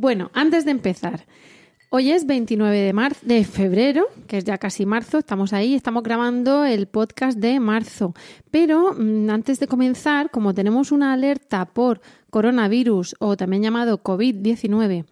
Bueno, antes de empezar, hoy es 29 de, marzo, de febrero, que es ya casi marzo, estamos ahí, estamos grabando el podcast de marzo. Pero mm, antes de comenzar, como tenemos una alerta por coronavirus o también llamado COVID-19,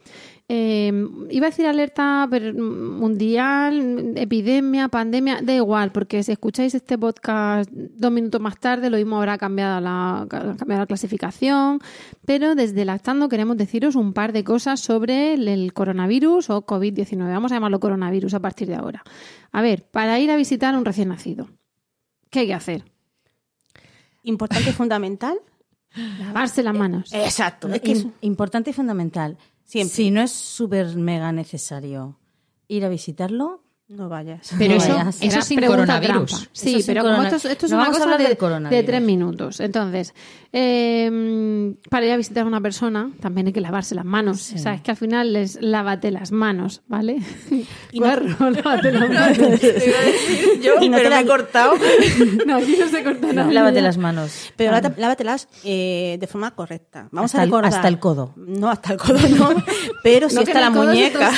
eh, iba a decir alerta mundial, epidemia, pandemia, da igual, porque si escucháis este podcast dos minutos más tarde, lo mismo habrá cambiado la, cambiado la clasificación, pero desde Lactando queremos deciros un par de cosas sobre el, el coronavirus o COVID-19. Vamos a llamarlo coronavirus a partir de ahora. A ver, para ir a visitar a un recién nacido, ¿qué hay que hacer? Importante y fundamental. Lavarse las manos. Exacto. Es que es importante y fundamental. Siempre. Si no es súper mega necesario ir a visitarlo, No vayas. Pero No eso, vayas. eso sin coronavirus. trampa. Eso Sí, sin pero como esto, es- esto es No una vamos a cosa de, de tres minutos. Entonces, eh, para ir a visitar a una persona también hay que lavarse las manos. O sea, es que al final es lávate las manos, ¿vale? Y no- Guarro, lávate las manos. Yo, y no te la he cortado. No, aquí no se corta nada. lávate las manos. Pero lávate- lávatelas eh, de forma correcta. Vamos Hasta a el- recordar. hasta el codo. No, hasta el codo no. Pero si No, que está la el muñeca.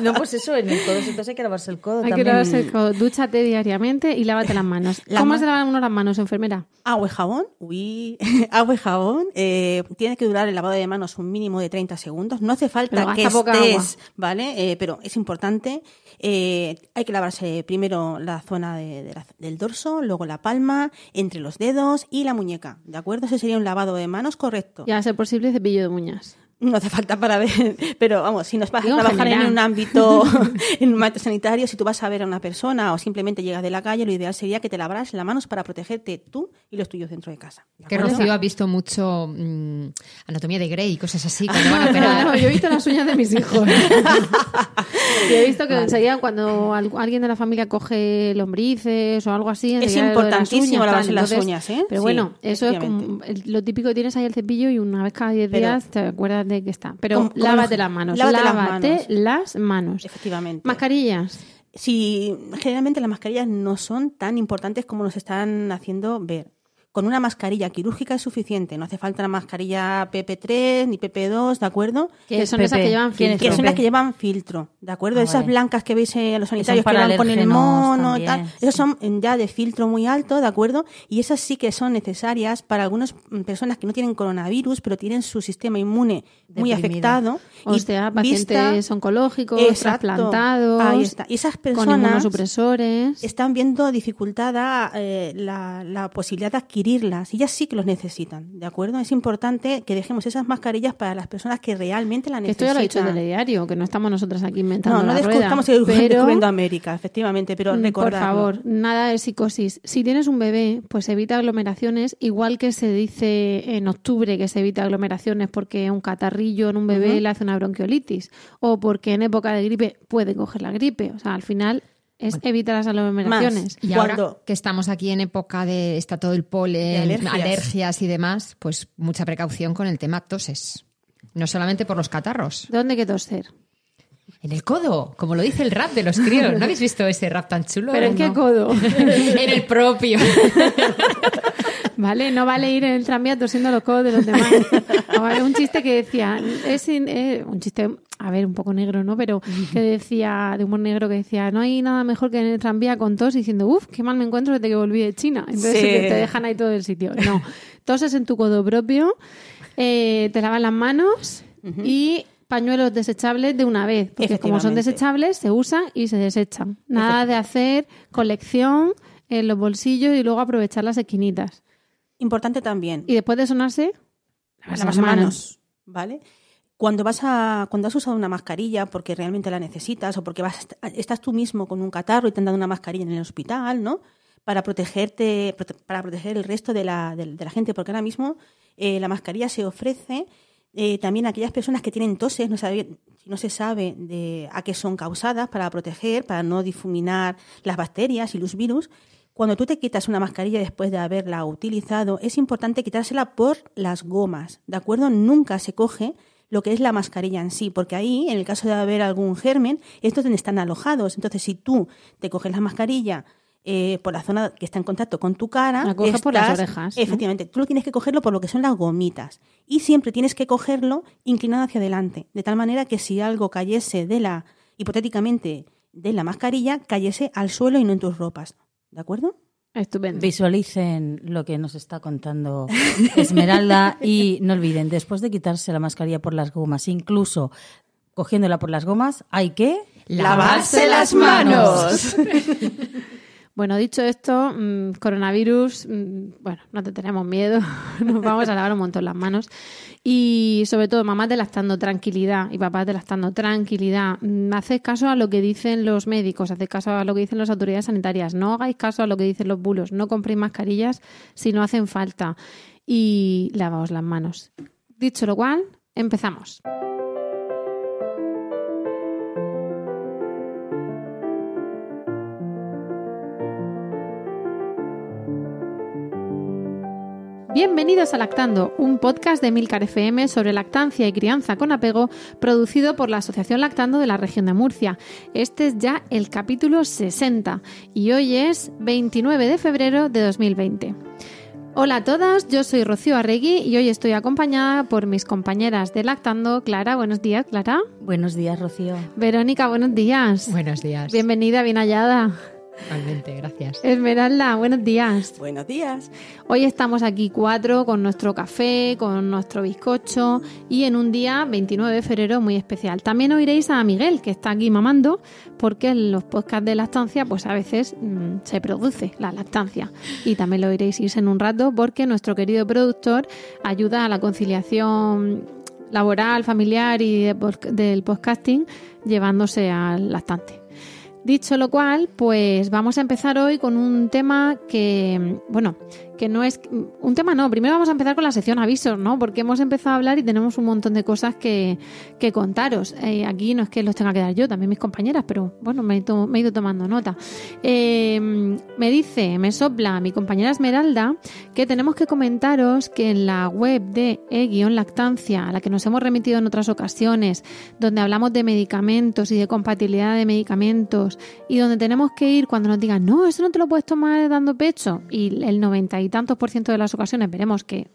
no, pues eso, en el codo, entonces hay que lavarse el codo Hay que lavarse el codo. Dúchate diariamente y lávate las manos. La ¿Cómo ma- se lavan uno las manos, enfermera? Agua y jabón, uy, agua y jabón. eh, tiene que durar el lavado de manos un mínimo de 30 segundos. No hace falta que estés, ¿vale? Eh, pero es importante. Eh, hay que lavarse primero la zona de- de la- del dorso, luego la palma, entre los dedos y la muñeca, ¿de acuerdo? Ese sería un lavado de manos correcto. Y a ser posible cepillo de uñas. No hace falta para ver, pero vamos, si nos vas a Digo trabajar en un ámbito, en un ámbito sanitario, si tú vas a ver a una persona o simplemente llegas de la calle, lo ideal sería que te lavaras las manos para protegerte tú y los tuyos dentro de casa. ¿de Que? Rocío ha visto mucho mm, Anatomía de Grey y cosas así. Cuando van a operar. No, yo he visto las uñas de mis hijos. Yo he visto que enseguida cuando al- alguien de la familia coge lombrices o algo así, Es lo de las importantísimo uñas, lavarse tal. las Entonces, uñas, ¿eh? Pero Sí, bueno, eso es como lo típico que tienes ahí el cepillo y una vez cada 10 Pero- días te acuerdas de que está. Pero como lávate las manos. lávate las manos. las manos. Efectivamente. Mascarillas. Si generalmente las mascarillas no son tan importantes como nos están haciendo ver. Con una mascarilla quirúrgica es suficiente, no hace falta una mascarilla PP3 ni PP2, ¿de acuerdo? Que son esas que llevan ¿quién es filtro. Que son las que llevan filtro, ¿de acuerdo? Ah, Esas vale. blancas que veis a los sanitarios que para van con el mono y tal, también, esas son ya de filtro muy alto, ¿de acuerdo? Y esas sí que son necesarias para algunas mm, personas que no tienen coronavirus, pero tienen su sistema inmune muy afectado. O y sea, vista- pacientes oncológicos, Exacto. trasplantados, Ahí está. Y esas con personas inmunosupresores. están viendo dificultada eh, la, la posibilidad de adquirirlas y ellas sí que los necesitan, ¿de acuerdo? Es importante que dejemos esas mascarillas para las personas que realmente la Que esto ya necesitan. lo ha dicho el telediario, que no estamos nosotras aquí inventando no, no la rueda. estamos pero, descubriendo América, efectivamente, pero mm, por favor, nada de psicosis. Si tienes un bebé, pues evita aglomeraciones, igual que se dice en octubre que se evita aglomeraciones porque un catarrillo en un bebé Ujú. le hace una bronquiolitis o porque en época de gripe puede coger la gripe. O sea, al final es evitar las aglomeraciones. Y Cuando- ahora que estamos aquí en época de está todo el De polen, alergias. alergias. y demás, pues mucha precaución con el tema toses. No solamente por los catarros. ¿Dónde que toser? En el codo, como lo dice el rap de los críos. ¿No habéis visto ese rap tan chulo? ¿Pero en qué No. codo? en el propio. Vale, no vale ir en el tranvía tosiendo los codos de los demás. Vale, un chiste que decía, es eh, un chiste, a ver, un poco negro, ¿no? Pero que decía, de humor negro, que decía, no hay nada mejor que en el tranvía con tos diciendo, uff, qué mal me encuentro desde que volví de China. Entonces Sí. te dejan ahí todo el sitio. No, toses en tu codo propio, eh, te lavas las manos y pañuelos desechables de una vez, porque como son desechables, se usan y se desechan. Nada de hacer colección en los bolsillos y luego aprovechar las esquinitas. Importante también, Y después de sonarse, las las manos. manos, ¿vale? Cuando vas a, cuando has usado una mascarilla porque realmente la necesitas o porque vas, estás tú mismo con un catarro y te han dado una mascarilla en el hospital, ¿no? Para protegerte, prote- para proteger el resto de la, de, de la gente, porque ahora mismo eh, la mascarilla se ofrece Eh, también aquellas personas que tienen toses, no, no se sabe de a qué son causadas, para proteger, para no difuminar las bacterias y los virus. Cuando tú te quitas una mascarilla después de haberla utilizado, es importante quitársela por las gomas, ¿de acuerdo? Nunca se coge lo que es la mascarilla en sí, porque ahí, en el caso de haber algún germen, estos están alojados. Entonces, si tú te coges la mascarilla eh, por la zona que está en contacto con tu cara, La coges por las orejas, ¿no? Efectivamente, tú lo tienes que cogerlo por lo que son las gomitas. Y siempre tienes que cogerlo inclinado hacia adelante, de tal manera que si algo cayese de la, hipotéticamente, de la mascarilla, cayese al suelo y no en tus ropas. ¿De acuerdo? Estupendo. Visualicen lo que nos está contando Esmeralda y no olviden, después de quitarse la mascarilla por las gomas, incluso cogiéndola por las gomas, hay que ¡Lavarse las manos! Bueno, dicho esto, mm, coronavirus, mm, bueno, no te tenemos miedo, nos vamos a lavar un montón las manos. Y sobre todo, mamás de lactando tranquilidad y papás de lactando tranquilidad. Mm, Haced caso a lo que dicen los médicos, haced caso a lo que dicen las autoridades sanitarias, no hagáis caso a lo que dicen los bulos, no compréis mascarillas si no hacen falta y lavaos las manos. Dicho lo cual, empezamos. Bienvenidos a Lactando, un podcast de Milcar FM sobre lactancia y crianza con apego, producido por la Asociación Lactando de la región de Murcia. Este es ya el capítulo 60 y hoy es 29 de febrero de 2020. Hola a todas, yo soy Rocío Arregui y hoy estoy acompañada por mis compañeras de Lactando. Clara, buenos días, Clara. Buenos días, Rocío. Verónica, buenos días. Buenos días. Bienvenida, bien hallada. Igualmente, gracias. Esmeralda, buenos días. Buenos días. Hoy estamos aquí cuatro con nuestro café, con nuestro bizcocho y en un día 29 de febrero muy especial. También oiréis a Miguel que está aquí mamando porque en los podcasts de lactancia pues a veces mm, se produce la lactancia y también lo oiréis irse en un rato porque nuestro querido productor ayuda a la conciliación laboral, familiar y de del podcasting llevándose al lactante. Dicho lo cual, pues vamos a empezar hoy con un tema que, bueno, que no es un tema no, primero vamos a empezar con la sección avisos, ¿no? Porque hemos empezado a hablar y tenemos un montón de cosas que, que contaros. Eh, aquí no es que los tenga que dar yo, también mis compañeras, pero bueno, me he, ido tomando nota. Eh, me dice, me sopla mi compañera Esmeralda que tenemos que comentaros que en la web de e-lactancia, a la que nos hemos remitido en otras ocasiones, donde hablamos de medicamentos y de compatibilidad de medicamentos, y donde tenemos que ir cuando nos digan, no, eso no te lo puedes tomar dando pecho, y el noventa y tantos por ciento de las ocasiones veremos que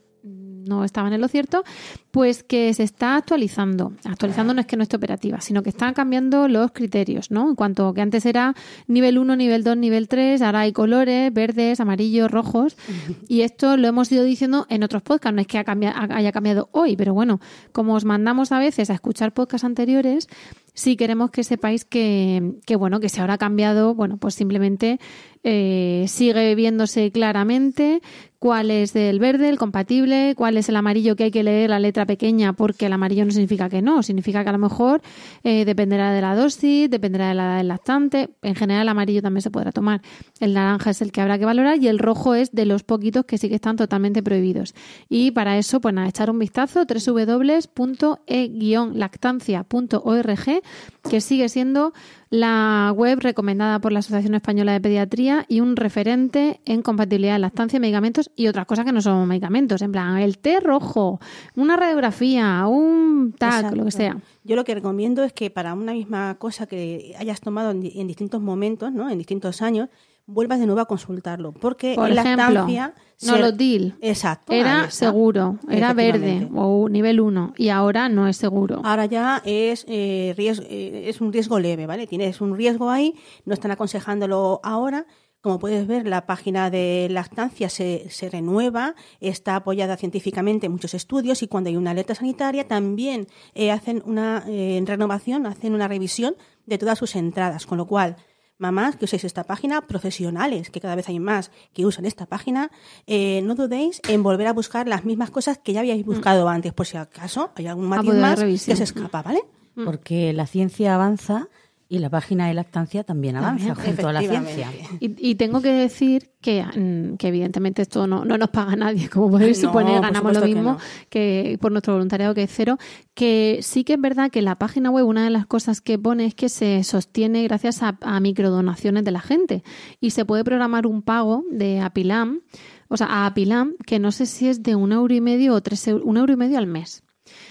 no estaban en lo cierto, pues que se está actualizando. Actualizando no es que no esté operativa, sino que están cambiando los criterios, ¿no? En cuanto que antes era nivel 1, nivel 2, nivel 3, ahora hay colores, verdes, amarillos, rojos, y esto lo hemos ido diciendo en otros podcasts, no es que haya cambiado hoy, pero bueno, como os mandamos a veces a escuchar podcasts anteriores, sí queremos que sepáis que, que bueno, que si ahora ha cambiado, bueno, pues simplemente eh, sigue viéndose claramente cuál es el verde, el compatible, cuál es el amarillo que hay que leer la letra pequeña, porque el amarillo no significa que no, significa que a lo mejor eh, dependerá de la dosis, dependerá de la edad del lactante. En general, el amarillo también se podrá tomar. El naranja es el que habrá que valorar y el rojo es de los poquitos que sí que están totalmente prohibidos. Y para eso, pues nada, echar un vistazo www.e-lactancia.org, que sigue siendo la web recomendada por la Asociación Española de Pediatría y un referente en compatibilidad de lactancia, medicamentos y otras cosas que no son medicamentos, en plan el té rojo, una radiografía, un TAC, Exacto. lo que sea. Yo lo que recomiendo es que para una misma cosa que hayas tomado en, en distintos momentos, ¿no? en distintos años, vuelvas de nuevo a consultarlo. Porque Por en lactancia... no lo DIL. Exacto. Era seguro, era verde o nivel 1 y ahora no es seguro. Ahora ya es, eh, riesgo, eh, es un riesgo leve, ¿vale? Tienes un riesgo ahí, no están aconsejándolo ahora. Como puedes ver, la página de lactancia se, se renueva, está apoyada científicamente en muchos estudios y cuando hay una alerta sanitaria también eh, hacen una eh, renovación, hacen una revisión de todas sus entradas, con lo cual mamás que uséis esta página, profesionales, que cada vez hay más que usan esta página, eh, no dudéis en volver a buscar las mismas cosas que ya habíais buscado antes, por si acaso hay algún matiz poder más que se escapa, ¿vale? porque la ciencia avanza Y la página de lactancia también avanza junto a la ciencia. Y, y tengo que decir que, mm, que evidentemente esto no, no nos paga nadie, como podéis No, suponer, ganamos lo que mismo no. que por nuestro voluntariado que es cero, que sí que es verdad que la página web una de las cosas que pone es que se sostiene gracias a, a microdonaciones de la gente y se puede programar un pago de Apilam, o sea, a Apilam, que no sé si es de un euro y medio o tres euros, un euro y medio al mes.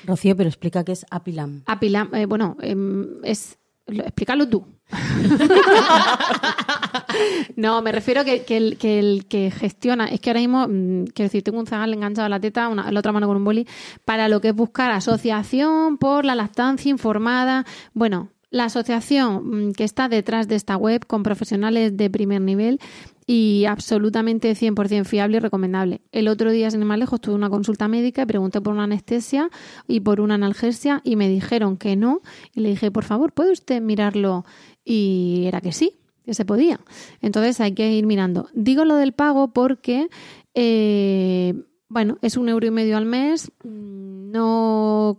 Rocío, pero explica qué es Apilam. Apilam, eh, bueno, em, es. Lo- Explícalo tú. no, me refiero que, que el, que el que gestiona, es que ahora mismo, mm, quiero decir, tengo un zagal enganchado a la teta, una, la otra mano con un boli, para lo que es buscar asociación por la lactancia informada. Bueno, la asociación mm, que está detrás de esta web con profesionales de primer nivel y absolutamente 100% fiable y recomendable. El otro día, sin ir más lejos, tuve una consulta médica y pregunté por una anestesia y por una analgesia y me dijeron que no. Y le dije, por favor, ¿puede usted mirarlo? Y era que sí, que se podía. Entonces hay que ir mirando. Digo lo del pago porque, eh, bueno, es un euro y medio al mes, mm, no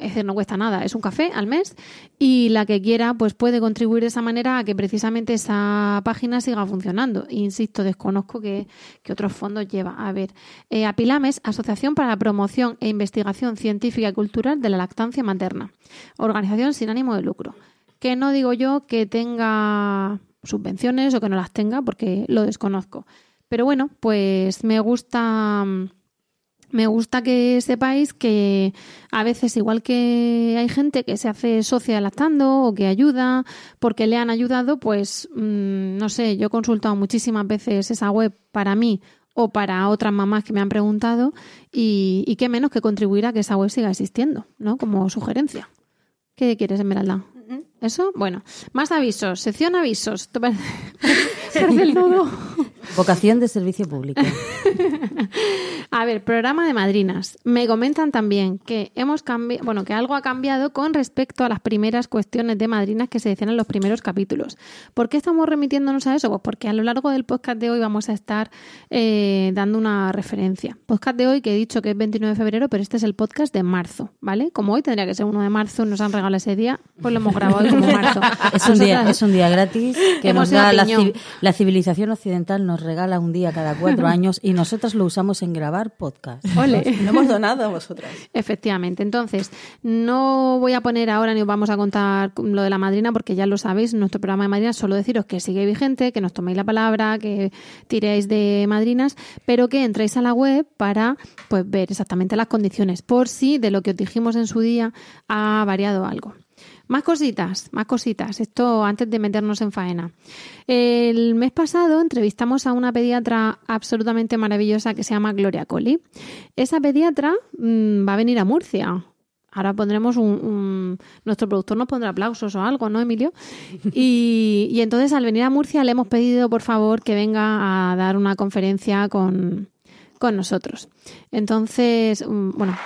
es decir, no cuesta nada, es un café al mes y la que quiera pues puede contribuir de esa manera a que precisamente esa página siga funcionando. Insisto, desconozco que, otros fondos lleva. A ver, eh, Apilames, Asociación para la Promoción e Investigación Científica y Cultural de la Lactancia Materna, organización sin ánimo de lucro. Que no digo yo que tenga subvenciones o que no las tenga porque lo desconozco. Pero bueno, pues me gusta me gusta que sepáis que a veces, igual que hay gente que se hace socia lactando o que ayuda porque le han ayudado, pues mmm, no sé, yo he consultado muchísimas veces esa web para mí o para otras mamás que me han preguntado y, y qué menos que contribuir a que esa web siga existiendo, ¿no? Como sugerencia. ¿Qué quieres, Esmeralda? ¿Eso? Bueno, más avisos. Sección avisos. ¿Te parece, parece el nudo? Vocación de servicio público. A ver, programa de madrinas. Me comentan también que hemos cambiado, bueno, que algo ha cambiado con respecto a las primeras cuestiones de madrinas que se decían en los primeros capítulos. ¿Por qué estamos remitiéndonos a eso? Pues porque a lo largo del podcast de hoy vamos a estar eh, dando una referencia. Podcast de hoy que he dicho que es 29 de febrero, pero este es el podcast de marzo, ¿vale? Como hoy tendría que ser 1 de marzo, nos han regalado ese día, pues lo hemos grabado hoy como marzo. Es un, día, es un día gratis que Hemos nos da la, la civilización occidental nos regala un día cada cuatro años y nosotras lo usamos en grabar podcast. Ole. Lo hemos donado a vosotras. Efectivamente. Entonces, no voy a poner ahora ni os vamos a contar lo de la madrina porque ya lo sabéis, nuestro programa de madrinas, solo deciros que sigue vigente, que nos toméis la palabra, que tiréis de madrinas, pero que entréis a la web para pues ver exactamente las condiciones, por si de lo que os dijimos en su día ha variado algo. Más cositas, más cositas. Esto antes de meternos en faena. El mes pasado entrevistamos a una pediatra absolutamente maravillosa que se llama Gloria Colli. Esa pediatra mm, va a venir a Murcia. Ahora pondremos un, Nuestro productor nos pondrá aplausos o algo, ¿no, Emilio? Y, y entonces al venir a Murcia le hemos pedido, por favor, que venga a dar una conferencia con, con nosotros. Entonces, mm, bueno,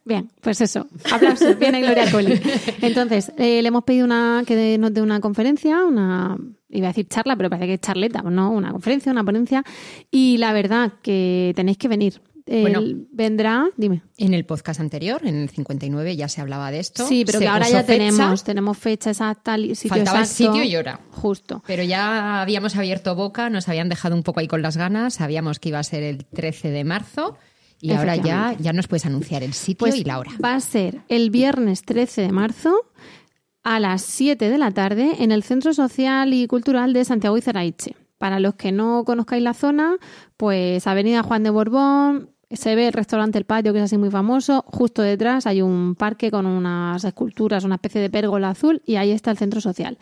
Bien, pues eso. Aplausos. Viene Gloria Colli. Entonces, eh, le hemos pedido una, que nos dé una conferencia, una, iba a decir charla, pero parece que es charleta, ¿no? Una conferencia, una ponencia. Y la verdad que tenéis que venir. Él Bueno. vendrá, dime. En el podcast anterior, en el 59, ya se hablaba de esto. Sí, pero que ahora ya fecha, tenemos, tenemos fecha exacta, sitio Faltaba el sitio y hora. Justo. Pero ya habíamos abierto boca, nos habían dejado un poco ahí con las ganas, sabíamos que iba a ser el 13 de marzo y ahora ya, ya nos puedes anunciar el sitio Pues y la hora. va a ser el viernes 13 de marzo a las 7 de la tarde en el Centro Social y Cultural de Santiago y Ceraiche. Para los que no conozcáis la zona, pues Avenida Juan de Borbón, se ve el restaurante El Patio, que es así muy famoso. Justo detrás hay un parque con unas esculturas, una especie de pérgola azul, y ahí está el centro social.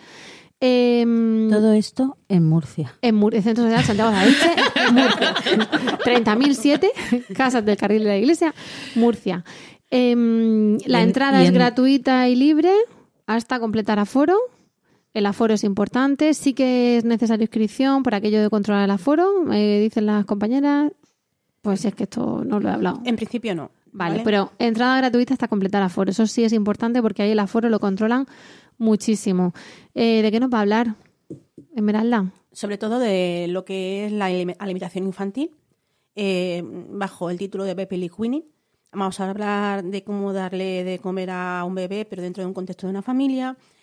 Em, Todo esto en Murcia. en Mur- el Centro Social Santiago de Aviche, Murcia. 30.007, Casas del Carril de la Iglesia, Murcia. Em, la en- entrada es en- gratuita y libre hasta completar aforo. El aforo es importante. Sí que es necesario inscripción por aquello de controlar el aforo, me dicen las compañeras. Pues es que esto no lo he hablado. En principio no. Vale, pero entrada gratuita hasta completar aforo. Eso sí es importante porque ahí el aforo lo controlan muchísimo. Eh, ¿De qué nos va a hablar? Esmeralda. Sobre todo de lo que es la alime- alimentación infantil eh, bajo el título de Baby Liquini. Vamos a hablar de cómo darle de comer a un bebé, pero dentro de un contexto de una familia,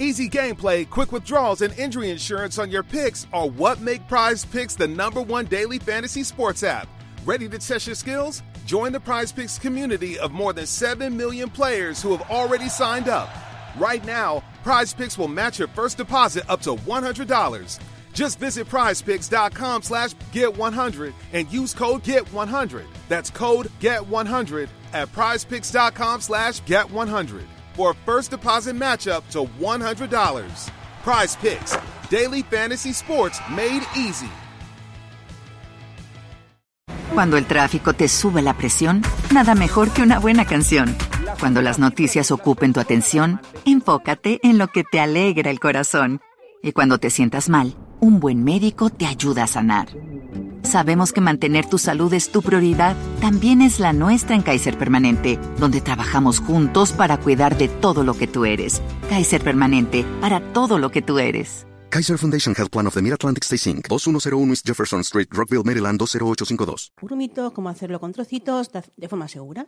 Easy gameplay, quick withdrawals, and injury insurance on your picks are what make Prize Picks the number one daily fantasy sports app. Ready to test your skills? Join the Prize Picks community of more than 7 million players who have already signed up. Right now, Prize Picks will match your first deposit up to $100. Just visit prizepicks.com slash get100 and use code GET100. That's code GET100 at prizepicks.com slash get100 for a first deposit matchup to $100. Prize Picks, daily fantasy sports made easy. Cuando el tráfico te sube la presión, nada mejor que una buena canción. Cuando las noticias ocupen tu atención, enfócate en lo que te alegra el corazón. Y cuando te sientas mal, un buen médico te ayuda a sanar. Sabemos que mantener tu salud es tu prioridad, también es la nuestra en Kaiser Permanente, donde trabajamos juntos para cuidar de todo lo que tú eres. Kaiser Permanente, para todo lo que tú eres. Kaiser Foundation Health Plan of the Mid-Atlantic Stay Inc. 2101 East Jefferson Street, Rockville, Maryland 20852. grumitos, cómo hacerlo con trocitos de- de forma segura.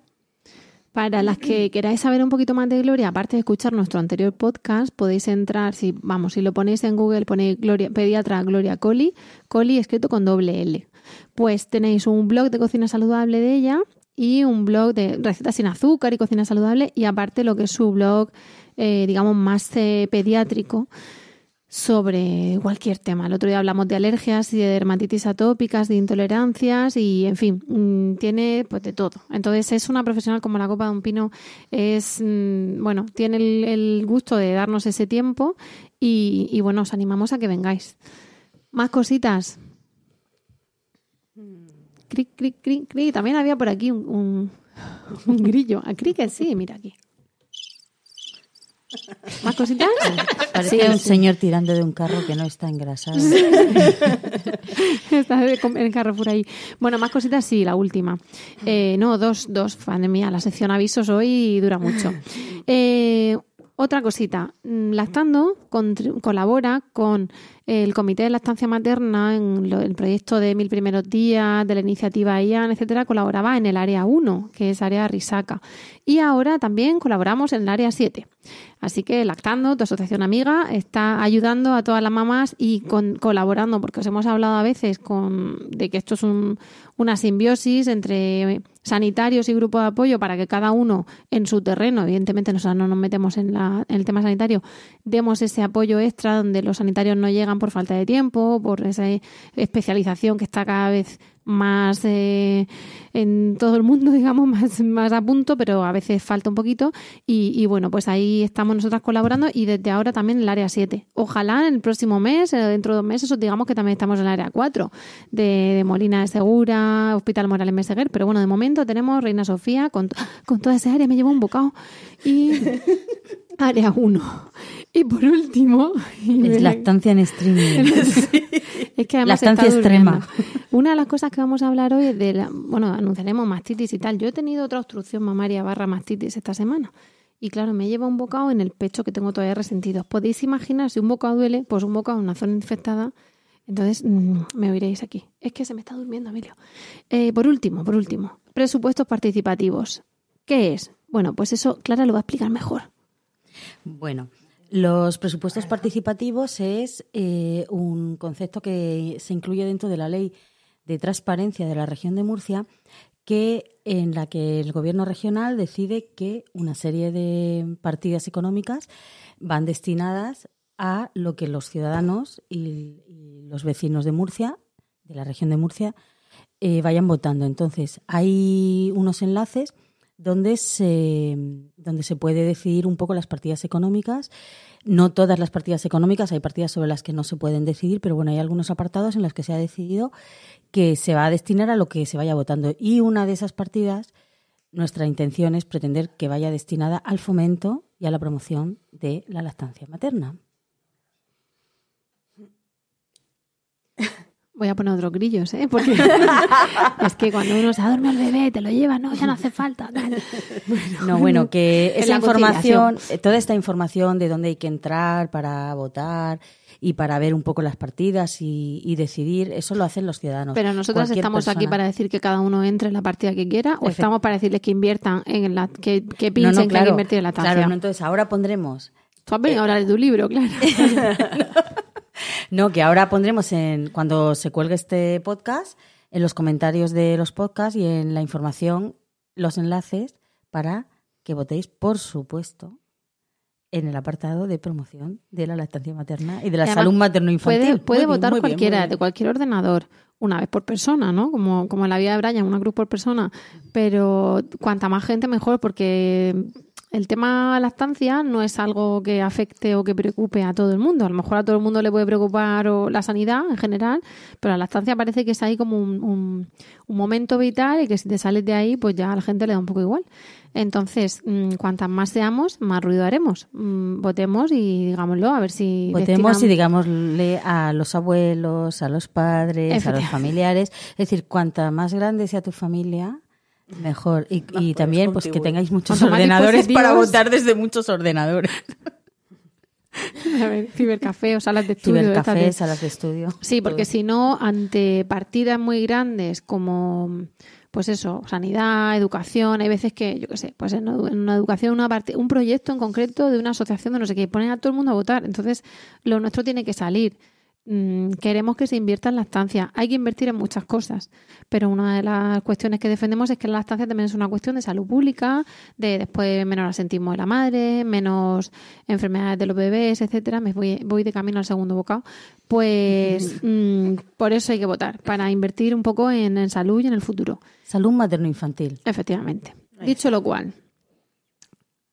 Para las que queráis saber un poquito más de Gloria, aparte de escuchar nuestro anterior podcast, podéis entrar, si vamos, si lo ponéis en Google, ponéis Gloria, pediatra Gloria Coli, Coli escrito con doble L. Pues tenéis un blog de cocina saludable de ella y un blog de recetas sin azúcar y cocina saludable y aparte lo que es su blog, eh, digamos, más eh, pediátrico sobre cualquier tema. El otro día hablamos de alergias y de dermatitis atópicas, de intolerancias y, en fin, mm, tiene pues de todo. Entonces es una profesional como la copa de un pino, es, mm, bueno, tiene el, el gusto de darnos ese tiempo y, y, bueno, os animamos a que vengáis. Más cositas. Cric, cric, cric, cric. También había por aquí un, un, grillo. A cric que sí, mira aquí. ¿Más cositas? Parece Sí, un sí. señor tirando de un carro que no está engrasado. Está de com- en Carrefour ahí. Bueno, más cositas, sí, la última. Eh, no, dos, dos, fan de mía. La sección avisos hoy dura mucho. Eh, otra cosita. Mm, Lactando colabora con el Comité de Lactancia Materna en lo- el proyecto de Mil Primeros Días, de la iniciativa IAN, etcétera, colaboraba en el área 1, que es área Risaca. Y ahora también colaboramos en el área 7. Así que Lactando, tu asociación amiga, está ayudando a todas las mamás y con- colaborando, porque os hemos hablado a veces con, de que esto es un- una simbiosis entre sanitarios y grupos de apoyo para que cada uno en su terreno, evidentemente nosotros no nos metemos en, la- en el tema sanitario, demos ese apoyo extra donde los sanitarios no llegan por falta de tiempo, por esa especialización que está cada vez más eh, en todo el mundo, digamos, más, más a punto, pero a veces falta un poquito. Y, bueno, pues ahí estamos nosotras colaborando y desde ahora también en el área 7. Ojalá en el próximo mes, eh, dentro de dos meses, os digamos que también estamos en el área 4 de, de Molina de Segura, Hospital Morales Meseguer. Pero bueno, de momento tenemos Reina Sofía con, con toda esa área, me llevo un bocado. Y área 1. Y por último... y me- Es lactancia en streaming. es que además Lactancia extrema. Una de las cosas que vamos a hablar hoy es de la, bueno, anunciaremos mastitis y tal. Yo he tenido otra obstrucción mamaria barra mastitis esta semana. Y claro, me lleva un bocado en el pecho que tengo todavía resentido. ¿Os podéis imaginar si un bocado duele? Pues un bocado en una zona infectada. Entonces, mm, me oiréis aquí. Es que se me está durmiendo, Emilio. Eh, por último, por último, presupuestos participativos. ¿Qué es? Bueno, pues eso Clara lo va a explicar mejor. Bueno, los presupuestos participativos es eh, un concepto que se incluye dentro de la ley de transparencia de la región de Murcia, que en la que el gobierno regional decide que una serie de partidas económicas van destinadas a lo que los ciudadanos y, los vecinos de Murcia, de la región de Murcia, eh, vayan votando. Entonces, hay unos enlaces donde se, donde se puede decidir un poco las partidas económicas. No todas las partidas económicas, hay partidas sobre las que no se pueden decidir, pero bueno, hay algunos apartados en los que se ha decidido que se va a destinar a lo que se vaya votando. Y una de esas partidas nuestra intención es pretender que vaya destinada al fomento y a la promoción de la lactancia materna. Voy a poner otros grillos, ¿eh? Porque es que cuando uno se duerme al bebé, te lo lleva, no, ya no hace falta. tal. No, bueno, que esa la información, eh, toda esta información de dónde hay que entrar para votar y para ver un poco las partidas y, y decidir, eso lo hacen los ciudadanos. Pero nosotros Cualquier estamos aquí para decir que cada uno entre en la partida que quiera o estamos para decirles que inviertan en la que, que No, piensen no, que hay claro, que invertir en la claro, estancia. no, entonces ahora pondremos Tú has venido a hablar de tu libro, claro. No, que ahora pondremos en cuando se cuelgue este podcast, en los comentarios de los podcasts y en la información, los enlaces para que votéis, por supuesto, en el apartado de promoción de la lactancia materna y de la Además, salud materno-infantil. Puede, puede Muy bien, votar bien, cualquiera, bien. de cualquier ordenador, una vez por persona, ¿no? Como, como en la vida de Brian, una cruz por persona. Pero cuanta más gente, mejor, porque el tema lactancia no es algo que afecte o que preocupe a todo el mundo. A lo mejor a todo el mundo le puede preocupar o la sanidad en general, pero la lactancia parece que es ahí como un, un- un momento vital y que si te sales de ahí, pues ya a la gente le da un poco igual. Entonces, mm, cuantas más seamos, más ruido haremos. Mm, Votemos y digámoslo, a ver si. Votemos y digámosle a los abuelos, a los padres, a los familiares. Es decir, cuanta más grande sea tu familia, mejor. Y, y también pues que tengáis muchos ordenadores para votar desde muchos ordenadores. A ver, cibercafé o salas de estudio. de- salas de estudio. Sí, porque si no, ante partidas muy grandes como, pues eso, sanidad, educación, hay veces que, yo qué sé, pues en, una educación, una parte, un proyecto en concreto de una asociación de no sé qué, ponen a todo el mundo a votar. Entonces, lo nuestro tiene que salir. Mm, queremos que se invierta en la estancia. Hay que invertir en muchas cosas, pero una de las cuestiones que defendemos es que la estancia también es una cuestión de salud pública, de después menos asentismo de la madre, menos enfermedades de los bebés, etcétera. Me voy, voy de camino al segundo bocado. Pues mm, por eso hay que votar, para invertir un poco en, en salud y en el futuro. Salud materno-infantil. Efectivamente. Dicho lo cual,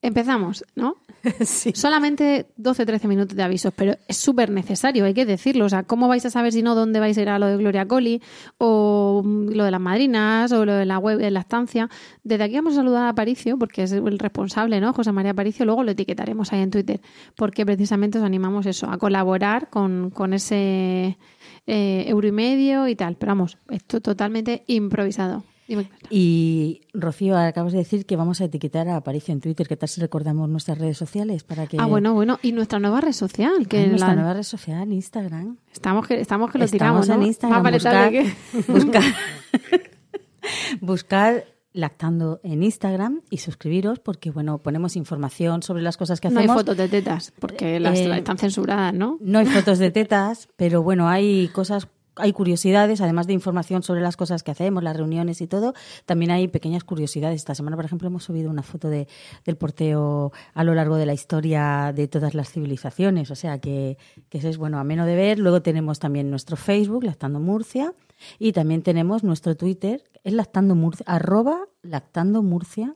empezamos, ¿no? Solamente 12-13 minutos de avisos, pero es súper necesario, hay que decirlo. O sea, ¿cómo vais a saber si no dónde vais a ir a lo de Gloria Coli o mm, lo de las madrinas o lo de la web de la estancia? Desde aquí vamos a saludar a Aparicio, porque es el responsable, ¿no? José María Aparicio, luego lo etiquetaremos ahí en Twitter, porque precisamente os animamos eso, a colaborar con, con ese eh, euro y medio y tal. Pero vamos, esto totalmente improvisado. Dime. Y Rocío, acabas de decir que vamos a etiquetar a Aparicio en Twitter. ¿Qué tal si recordamos nuestras redes sociales para que Ah, bueno, bueno. Y nuestra nueva red social, que Ay, nuestra la- nueva red social, Instagram? estamos que estamos que lo Estamos tiramos, ¿no? en Instagram. Más buscar, que- buscar, buscar lactando en Instagram y suscribiros porque bueno ponemos información sobre las cosas que No hay hacemos. fotos de tetas, porque las Eh, están censuradas, ¿no? No hay fotos de tetas, pero bueno, hay cosas, hay curiosidades, además de información sobre las cosas que hacemos, las reuniones y todo, también hay pequeñas curiosidades. Esta semana, por ejemplo, hemos subido una foto de, del porteo a lo largo de la historia de todas las civilizaciones, o sea que, que eso es bueno, ameno de ver. Luego tenemos también nuestro Facebook, Lactando Murcia, y también tenemos nuestro Twitter, es Lactando Murcia, arroba Lactando Murcia,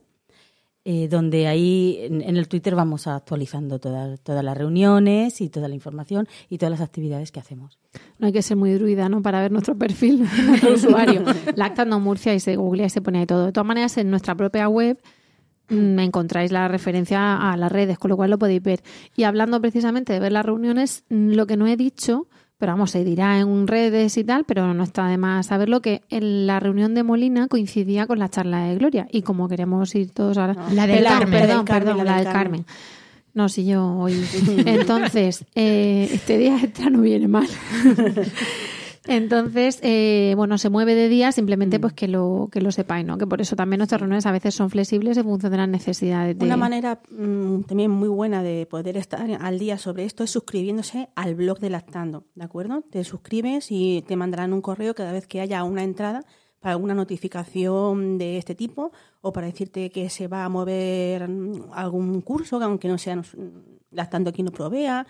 eh, donde ahí en, en el Twitter vamos actualizando todas, todas las reuniones y toda la información y todas las actividades que hacemos. No hay que ser muy druida, ¿no? Para ver nuestro perfil, nuestro usuario. Lactando Murcia y se googlea y se pone ahí todo. De todas maneras, en nuestra propia web mm, encontráis la referencia a las redes, con lo cual lo podéis ver. Y hablando precisamente de ver las reuniones, mm, lo que no he dicho, pero vamos, se dirá en redes y tal, pero no está de más saberlo, que en la reunión de Molina coincidía con la charla de Gloria. Y como queremos ir todos ahora... La del perdón, Carmen. Perdón, La del Carmen, perdón, la la del del Carmen. Carmen. No, si yo hoy. Entonces, eh, este día extra no viene mal. Entonces, eh, bueno, se mueve de día, simplemente pues que lo, que lo sepáis, ¿no? Que por eso también nuestras reuniones a veces son flexibles en función de las necesidades de. Una manera mm, también muy buena de poder estar al día sobre esto es suscribiéndose al blog de Lactando, ¿de acuerdo? Te suscribes y te mandarán un correo cada vez que haya una entrada para alguna notificación de este tipo o para decirte que se va a mover mm, algún curso, aunque no sea Lactando quien lo provea.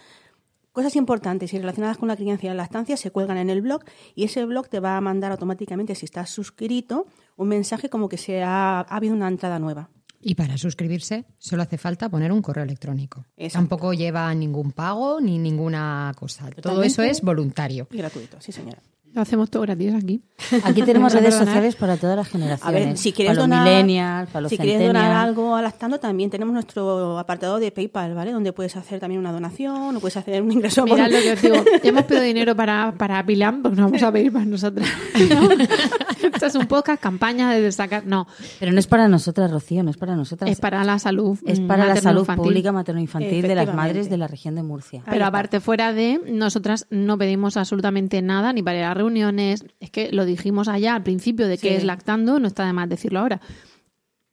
Cosas importantes y relacionadas con la crianza y la lactancia se cuelgan en el blog y ese blog te va a mandar automáticamente, si estás suscrito, un mensaje como que se ha, ha habido una entrada nueva. Y para suscribirse solo hace falta poner un correo electrónico. Exacto. Tampoco lleva ningún pago ni ninguna cosa. Todo eso es voluntario. Y gratuito, sí señora. Lo hacemos todo gratis aquí. Aquí tenemos ¿Me vas a redes sociales para todas las generaciones. A ver, si quieres para los donar, millennials, para los si quieres donar algo a Lactando, también tenemos nuestro apartado de PayPal, ¿vale? Donde puedes hacer también una donación o puedes hacer un ingreso. por- Mirad lo que os digo. Ya hemos pedido dinero para, para Pilam, pues no vamos a pedir para nosotras. ¿no? Esto es un podcast, campaña de sacar. No, Pero no es para nosotras, Rocío, no es para nosotras. es para la salud. Es para la salud pública materno-infantil de las madres de la región de Murcia. Pero aparte, fuera de, nosotras no pedimos absolutamente nada, ni para ir a reuniones. Es que lo dijimos allá al principio de que Sí. es lactando, no está de más decirlo ahora.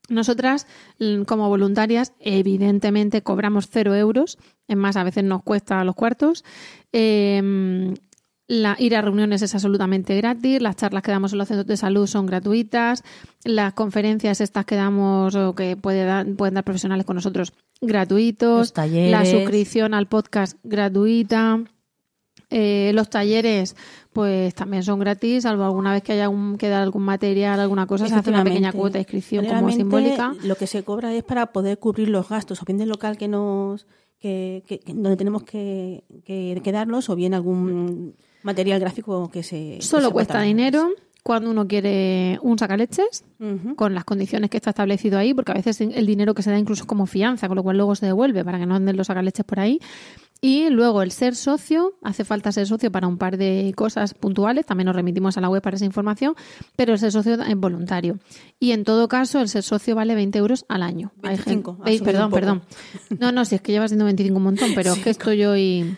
Nosotras, mm, como voluntarias, evidentemente cobramos cero euros. Es más, a veces nos cuesta los cuartos. Eh, la- ir a reuniones es absolutamente gratis. Las charlas que damos en los centros de salud son gratuitas. Las conferencias estas que damos o que puede dar- pueden dar profesionales con nosotros gratuitos. Los talleres. La suscripción al podcast gratuita. Eh, los talleres, pues también son gratis, salvo alguna vez que haya un, que dar algún material, alguna cosa, se hace una pequeña cuota de inscripción como simbólica. Lo que se cobra es para poder cubrir los gastos, o bien del local que nos que, que- que- donde tenemos que, que, que darlos, o bien algún material gráfico que se que Solo se cuesta dinero cuando uno quiere un sacaleches, Ujú. con las condiciones que está establecido ahí, porque a veces el dinero que se da incluso es como fianza, con lo cual luego se devuelve para que no anden los sacaleches por ahí. Y luego el ser socio, hace falta ser socio para un par de cosas puntuales, también nos remitimos a la web para esa información, pero el ser socio es voluntario. Y en todo caso, el ser socio vale 20 euros al año. Hay 25, gente- ha veis, subido perdón, perdón. No, no, si es que lleva siendo 25 un montón, pero es que estoy hoy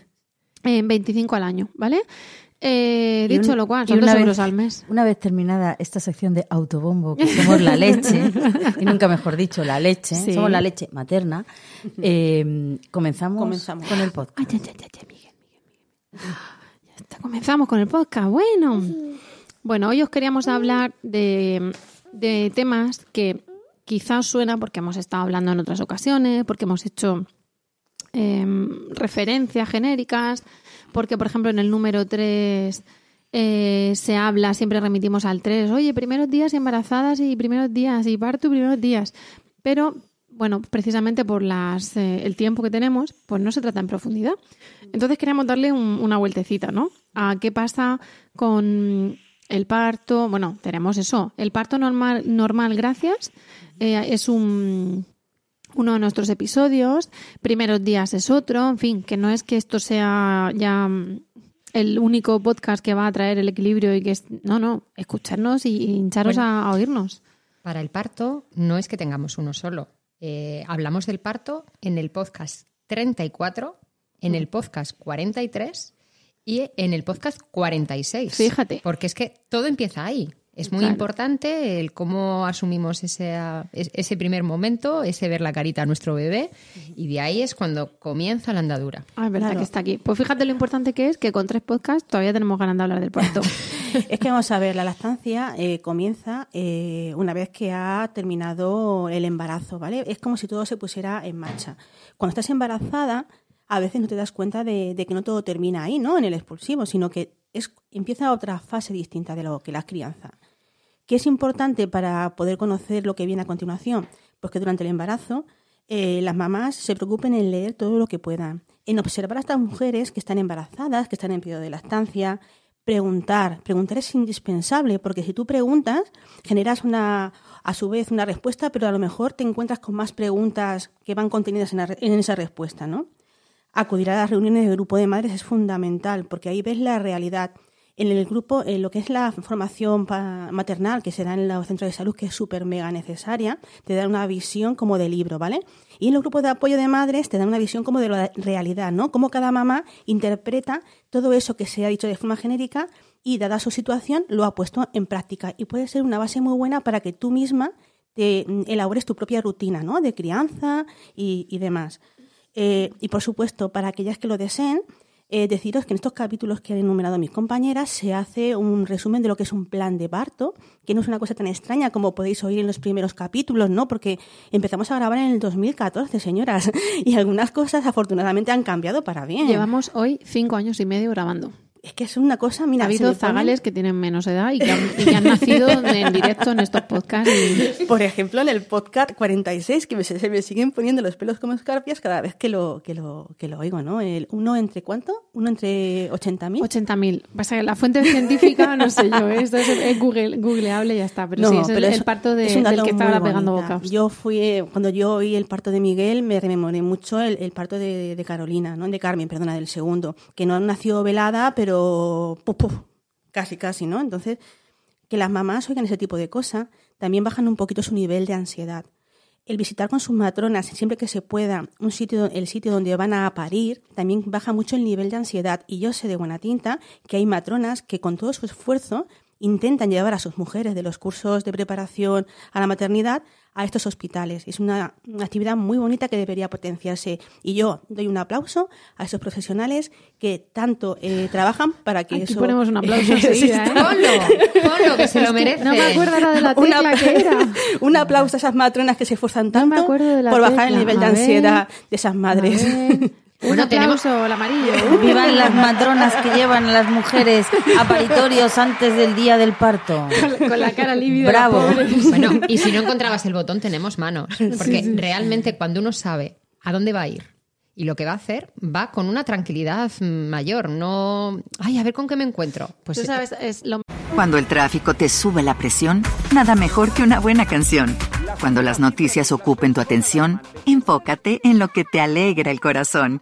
en 25 al año, ¿vale? Eh, Y dicho un- lo cual, son una dos vez- euros al mes. Una vez terminada esta sección de autobombo, que somos la leche, y nunca mejor dicho, la leche, Sí. somos la leche materna, eh, comenzamos, Comenzamos. con el podcast. Ay, ay, ay, ay, ay, Miguel, Miguel, Miguel. Ya está, comenzamos con el podcast. Bueno, bueno, hoy os queríamos hablar de, de temas que quizás suena porque hemos estado hablando en otras ocasiones, porque hemos hecho em, referencias genéricas, porque, por ejemplo, en el número 3 se habla, siempre remitimos al 3, oye, primeros días y embarazadas y primeros días y parto y primeros días. Pero, bueno, precisamente por las, eh, el tiempo que tenemos, pues no se trata en profundidad. Entonces queríamos darle un- una vueltecita, ¿no? A qué pasa con el parto. Bueno, tenemos eso. El parto normal, normal gracias, eh, es un uno de nuestros episodios, primeros días es otro, en fin, que no es que esto sea ya mm, el único podcast que va a traer el equilibrio y que es, no, no, escucharnos y, y hincharos Bueno. a, a oírnos. Para el parto no es que tengamos uno solo. Eh, hablamos del parto en el podcast 34, en el podcast 43 y en el podcast 46. Fíjate. Porque es que todo empieza ahí. Es muy Claro. importante el cómo asumimos ese, es- ese primer momento, ese ver la carita a nuestro bebé, y de ahí es cuando comienza la andadura. Ah, es verdad Claro. que está aquí. Pues fíjate lo importante que es que con tres podcasts todavía tenemos ganas de hablar del parto. Es que vamos a ver, la lactancia eh, comienza eh, una vez que ha terminado el embarazo, ¿vale? Es como si todo se pusiera en marcha. Cuando estás embarazada, a veces no te das cuenta de, de que no todo termina ahí, ¿no? En el expulsivo, sino que es, empieza otra fase distinta de lo que la crianza. ¿Qué es importante para poder conocer lo que viene a continuación? Pues que durante el embarazo eh, las mamás se preocupen en leer todo lo que puedan, en observar a estas mujeres que están embarazadas, que están en periodo de lactancia, preguntar. Preguntar es indispensable porque si tú preguntas, generas una, a su vez una respuesta, pero a lo mejor te encuentras con más preguntas que van contenidas en, la en esa respuesta, ¿no? Acudir a las reuniones de grupo de madres es fundamental porque ahí ves la realidad. En el grupo, en lo que es la formación maternal que se da en los centros de salud, que es súper mega necesaria, te da una visión como de libro, ¿vale? Y en los grupos de apoyo de madres te dan una visión como de la realidad, ¿no? Cómo cada mamá interpreta todo eso que se ha dicho de forma genérica y, dada su situación, lo ha puesto en práctica. Y puede ser una base muy buena para que tú misma te mm, elabores tu propia rutina, ¿no? De crianza y, y demás. Eh, y por supuesto, para aquellas que lo deseen, eh, deciros que en estos capítulos que han enumerado mis compañeras se hace un resumen de lo que es un plan de parto, que no es una cosa tan extraña como podéis oír en los primeros capítulos, ¿no? Porque empezamos a grabar en el 2014, señoras, y algunas cosas afortunadamente han cambiado para bien. Llevamos hoy cinco años y medio grabando. Es que es una cosa, mira, ha habido ponen- zagales que tienen menos edad y que han, y que han nacido en directo en estos podcasts. y- Por ejemplo, en el podcast 46, que me, se me siguen poniendo los pelos como escarpias cada vez que lo, que lo, que lo oigo, ¿no? El, ¿Uno entre cuánto? ¿Uno entre 80.000? 80.000. Pasa que la fuente científica, no sé yo, ¿eh? esto es, es Google, googleable y ya está. Pero sí, es el, el parto de- del que estaba pegando bocados. Yo fui, eh, cuando yo oí el parto de Miguel, me rememoré mucho el, el parto de, de Carolina, ¿no? De Carmen, perdona, del segundo, que no nació velada, pero puf, casi, casi, ¿no? Entonces, que las mamás oigan ese tipo de cosas, también bajan un poquito su nivel de ansiedad. El visitar con sus matronas siempre que se pueda un sitio, el sitio donde van a parir también baja mucho el nivel de ansiedad. Y yo sé de buena tinta que hay matronas que con todo su esfuerzo intentan llevar a sus mujeres de los cursos de preparación a la maternidad a estos hospitales. Es una, una actividad muy bonita que debería potenciarse. Y yo doy un aplauso a esos profesionales que tanto eh, trabajan para que Aquí eso ponemos un aplauso enseguida, ¿eh? Ponlo, ponlo, que se lo merece. No me acuerdo ahora de la Un tecla apla- que era. un aplauso a esas matronas que se esfuerzan No tanto la por bajar el tecla. nivel de ansiedad de esas madres. Bueno, tenemos- el amarillo. Vivan las matronas que llevan a las mujeres a paritorios antes del día del parto. Con- Con la cara lívida. Bravo. Bueno, y si no encontrabas el botón, tenemos manos. Porque realmente cuando uno sabe a dónde va a ir y lo que va a hacer, va con una tranquilidad mayor. No, ay, a ver con qué me encuentro. Pues Tú sabes, es lo Cuando el tráfico te sube la presión, nada mejor que una buena canción. Cuando las noticias ocupen tu atención, enfócate en lo que te alegra el corazón.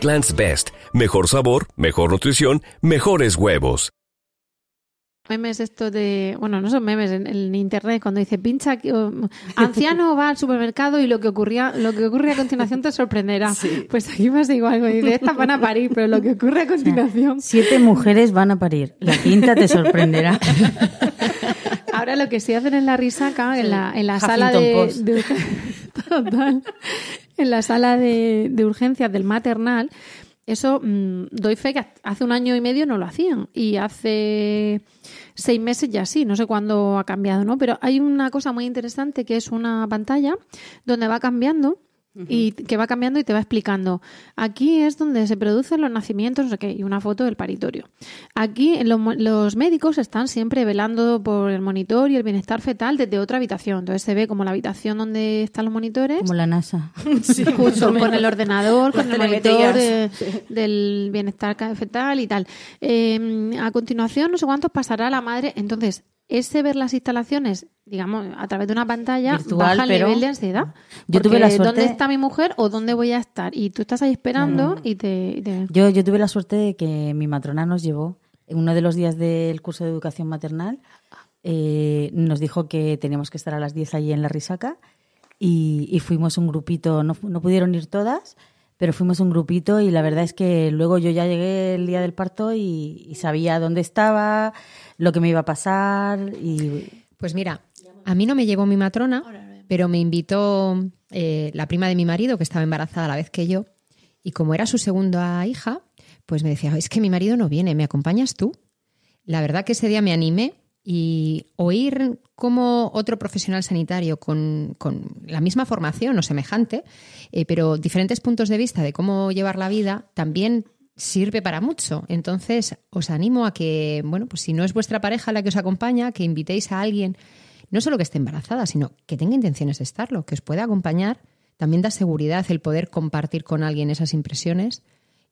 Eggland's Best, mejor sabor, mejor nutrición, mejores huevos. memes esto de, bueno, no son memes en, en internet cuando dice pincha anciano va al supermercado y lo que ocurría, lo que ocurre a continuación te sorprenderá. Pues aquí pasa igual, güey, de estas van a parir, pero lo que ocurre a continuación. Siete mujeres van a parir. La quinta te sorprenderá. Ahora lo que sí hacen en la risaca, en la, en la sala de, Post. de urgen- total, en la sala de, urgencias del maternal, eso mm, doy fe que hace un año y medio no lo hacían y hace seis meses ya sí, no sé cuándo ha cambiado, ¿no? Pero hay una cosa muy interesante que es una pantalla donde va cambiando y que va cambiando y te va explicando. Aquí es donde se producen los nacimientos, no sé qué, y una foto del paritorio. Aquí los, mo- los médicos están siempre velando por el monitor y el bienestar fetal desde otra habitación. Entonces se ve como la habitación donde están los monitores, Como la NASA. justo con el ordenador, con el monitor del bienestar fetal y tal. Eh, a continuación, no sé cuántos pasará la madre. Entonces, ese ver las instalaciones, digamos, a través de una pantalla, Virtual, baja el pero- nivel de ansiedad. Yo tuve la suerte- ¿Dónde está mi mujer o dónde voy a estar? Y tú estás ahí esperando y te... y te- Yo, yo tuve la suerte de que mi matrona nos llevó, en uno de los días del curso de educación maternal, eh, nos dijo que teníamos que estar a las 10 allí en la risaca y, y fuimos un grupito, no, no pudieron ir todas, pero fuimos un grupito y la verdad es que luego yo ya llegué el día del parto y, sabía dónde estaba, lo que me iba a pasar y Pues mira, a mí no me llevó mi matrona, pero me invitó eh, la prima de mi marido, que estaba embarazada a la vez que yo, y como era su segunda hija, pues me decía, es que mi marido no viene, ¿me acompañas tú? La verdad que ese día me animé y oír cómo otro profesional sanitario con, con la misma formación o semejante, eh, pero diferentes puntos de vista de cómo llevar la vida, también sirve para mucho. Entonces, os animo a que, bueno, pues si no es vuestra pareja la que os acompaña, que invitéis a alguien, no solo que esté embarazada, sino que tenga intenciones de estarlo, que os pueda acompañar. También da seguridad el poder compartir con alguien esas impresiones.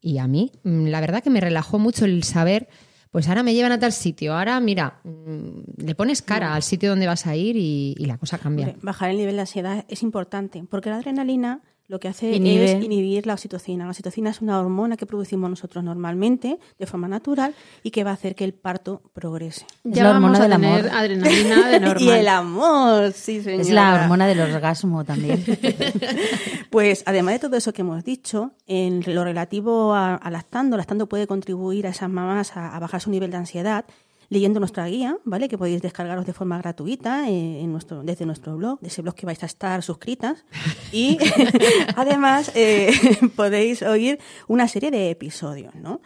Y a mí, mm, la verdad que me relajó mucho el saber, pues ahora me llevan a tal sitio, ahora mira, mm, le pones cara al sitio donde vas a ir y, y la cosa cambia. Bajar el nivel de ansiedad es importante, porque la adrenalina lo que hace Inhibe. es inhibir la oxitocina. La oxitocina es una hormona que producimos nosotros normalmente de forma natural y que va a hacer que el parto progrese. Es Ya la vamos hormona a del tener amor. adrenalina de normal. Y el amor, sí, señora. Es la hormona del orgasmo también. Pues además de todo eso que hemos dicho, en lo relativo a, a lactando, lactando puede contribuir a esas mamás a, a bajar su nivel de ansiedad leyendo nuestra guía, ¿vale? Que podéis descargaros de forma gratuita eh, en nuestro, desde nuestro blog, de ese blog que vais a estar suscritas. Y además eh, podéis oír una serie de episodios, ¿no?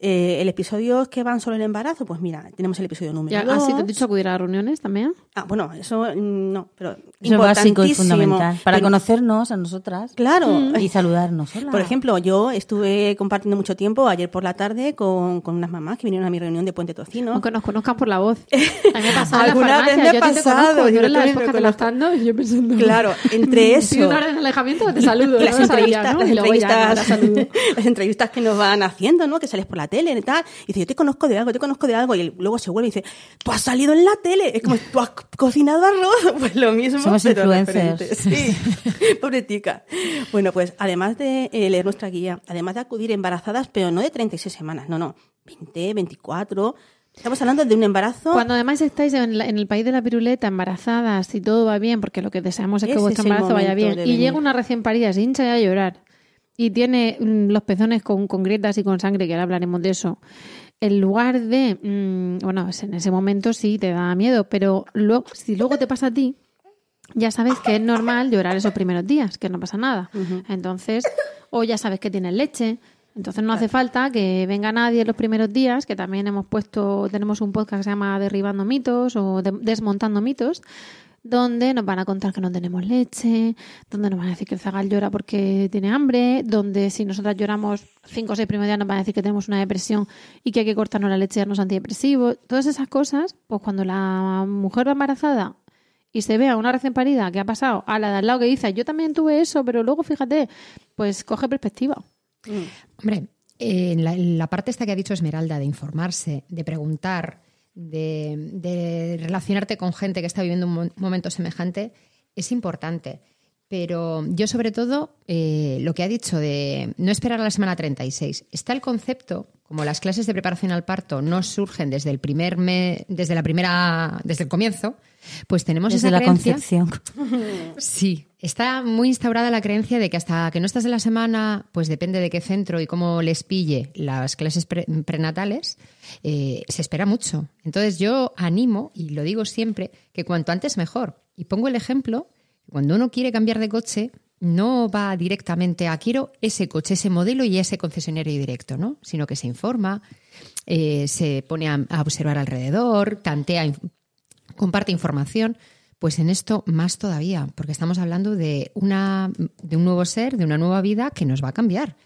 Eh, el episodio que van sobre el embarazo, pues mira, tenemos el episodio número Ya, 2. ¿Así te he dicho acudir a reuniones también? Ah, bueno, eso mm, no, pero Eso es básico y fundamental. Para Pero- conocernos a nosotras Claro. y saludarnos. Hola. Por ejemplo, yo estuve compartiendo mucho tiempo ayer por la tarde con, con unas mamás que vinieron a mi reunión de Puente Tocino. Aunque nos conozcan por la voz. A mí me ha pasado en Alguna vez me ha pasado, yo la época lactando y yo pensando... Claro, entre eso. ¿Pido una orden de alejamiento te saludo. las entrevistas que nos van haciendo, ¿no? Que sales por la tele y tal. Y dice, yo te conozco de algo, te conozco de algo. Y él- luego se vuelve y dice, tú has salido en la tele. Es como, tú has cocinado arroz. Pues lo mismo. Somos pero influencers. diferente. Sí, pobretica. Bueno, pues además de eh, leer nuestra guía, además de acudir embarazadas, pero no de 36 semanas, no, no, 20, 24. Estamos hablando de un embarazo. Cuando además estáis en, la- en el país de la piruleta, embarazadas y todo va bien, porque lo que deseamos es que Ese vuestro embarazo vaya bien, y llega una recién parida, se hincha y a llorar, y tiene mm, los pezones con, con grietas y con sangre, que ahora hablaremos de eso, en lugar de, mm, bueno, en ese momento sí te da miedo, pero luego, si luego te pasa a ti, ya sabes que es normal llorar esos primeros días, que no pasa nada. Entonces, o ya sabes que tienes leche. Entonces no hace falta que venga nadie los primeros días, que también hemos puesto, tenemos un podcast que se llama Derribando mitos o de- Desmontando mitos, donde nos van a contar que no tenemos leche, donde nos van a decir que el zagal llora porque tiene hambre, donde si nosotras lloramos cinco o seis primeros días nos van a decir que tenemos una depresión y que hay que cortarnos la leche y darnos antidepresivos. Todas esas cosas, pues cuando la mujer va embarazada y se ve a una recién parida que ha pasado a la de al lado que dice, yo también tuve eso, pero luego fíjate, pues coge perspectiva. Hombre, eh, en la, la parte esta que ha dicho Esmeralda, de informarse, de preguntar, de, relacionarte con gente que está viviendo un mo- momento semejante, es importante. Pero yo sobre todo, eh, lo que ha dicho de no esperar a la semana 36, está el concepto, como las clases de preparación al parto no surgen desde el primer me- desde la primera, desde el comienzo, pues tenemos Desde esa la creencia- concepción. Sí, está muy instaurada la creencia de que hasta que no estás en la semana, pues depende de qué centro y cómo les pille las clases pre- prenatales, eh, se espera mucho. Entonces yo animo, y lo digo siempre, que cuanto antes mejor. Y pongo el ejemplo, cuando uno quiere cambiar de coche, no va directamente a quiero ese coche, ese modelo y ese concesionario directo, ¿no? Sino que se informa, eh, se pone a, a observar alrededor, tantea, inf- comparte información. Pues en esto más todavía, porque estamos hablando de una de un nuevo ser, de una nueva vida que nos va a cambiar.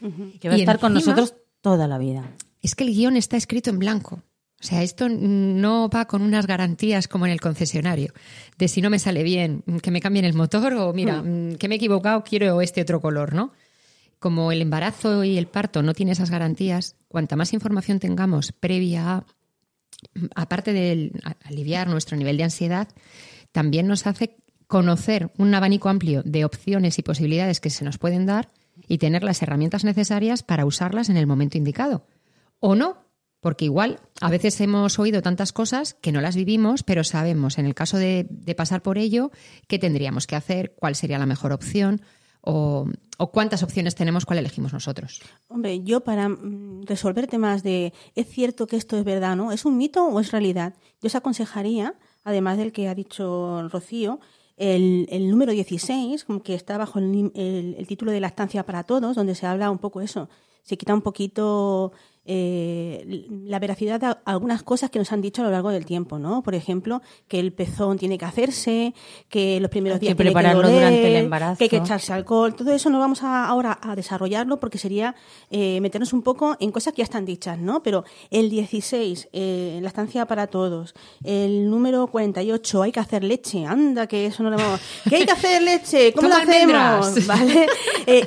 Que va a estar con nosotros toda la vida. Es que el guion está escrito en blanco. O sea, esto no va con unas garantías como en el concesionario, de si no me sale bien, que me cambien el motor o mira, mm, que me he equivocado, quiero este otro color, ¿no? Como el embarazo y el parto no tiene esas garantías, cuanta más información tengamos previa a aparte de aliviar nuestro nivel de ansiedad, también nos hace conocer un abanico amplio de opciones y posibilidades que se nos pueden dar y tener las herramientas necesarias para usarlas en el momento indicado. O no, porque igual a veces hemos oído tantas cosas que no las vivimos, pero sabemos, en el caso de, pasar por ello, qué tendríamos que hacer, cuál sería la mejor opción o, cuántas opciones tenemos, cuál elegimos nosotros. Hombre, yo para mm, resolver temas de ¿es cierto que esto es verdad, no? ¿Es un mito o es realidad? Yo os aconsejaría, además del que ha dicho Rocío, el, número 16, como que está bajo el- el título de lactancia para todos, donde se habla un poco eso. Se quita un poquito eh, la veracidad de algunas cosas que nos han dicho a lo largo del tiempo, ¿no? Por ejemplo, que el pezón tiene que hacerse, que los primeros Hay que días tiene prepararlo doler, durante el embarazo. que hay que echarse alcohol. Todo eso no vamos a, ahora a desarrollarlo porque sería eh, meternos un poco en cosas que ya están dichas, ¿no? Pero el 16, eh, la estancia para todos, el número 48, hay que hacer leche, anda, que eso no lo vamos. ¿Qué hay que hacer leche? ¿Cómo lo hacemos? ¿Vale?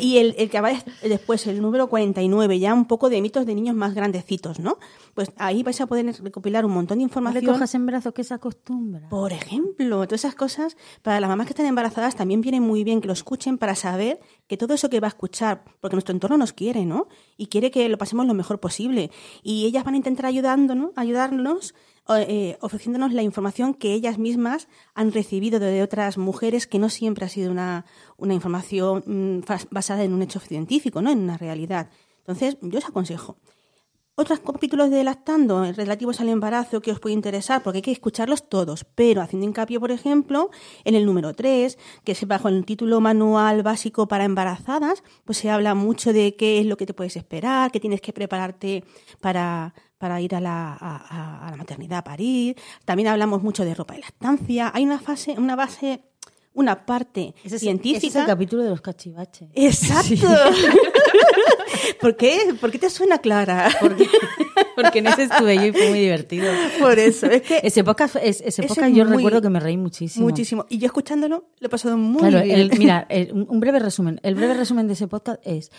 Y el, el que va des- después, el número 39, ya un poco de mitos de niños más grandecitos, ¿no? Pues ahí vais a poder recopilar un montón de No información. le cojas en brazos que se acostumbra. Por ejemplo, todas esas cosas, para las mamás que están embarazadas también viene muy bien que lo escuchen para saber que todo eso que va a escuchar, porque nuestro entorno nos quiere, ¿no? Y quiere que lo pasemos lo mejor posible. Y ellas van a intentar ayudándonos, ayudarnos, eh, ofreciéndonos la información que ellas mismas han recibido de otras mujeres, que no siempre ha sido una, una información mm, basada en un hecho científico, ¿no? En una realidad. Entonces, yo os aconsejo. Otros capítulos de Lactando eh, relativos al embarazo que os puede interesar, porque hay que escucharlos todos, pero haciendo hincapié, por ejemplo, en el número 3, que es bajo el título Manual Básico para Embarazadas, pues se habla mucho de qué es lo que te puedes esperar, que tienes que prepararte para, para ir a la, a la maternidad a parir. También hablamos mucho de ropa de lactancia. Hay una fase, una base, una parte Ese es, científica. ese es el capítulo de los cachivaches. Exacto. ¿Por qué? ¿Por qué te suena Clara? Porque, porque en ese estuve yo y fue muy divertido. Por eso, es que Ese podcast, es- ese podcast yo muy- recuerdo que me reí muchísimo. muchísimo. Y yo escuchándolo lo he pasado muy Claro, bien. el- mira, el- un breve resumen. El breve resumen de ese podcast es: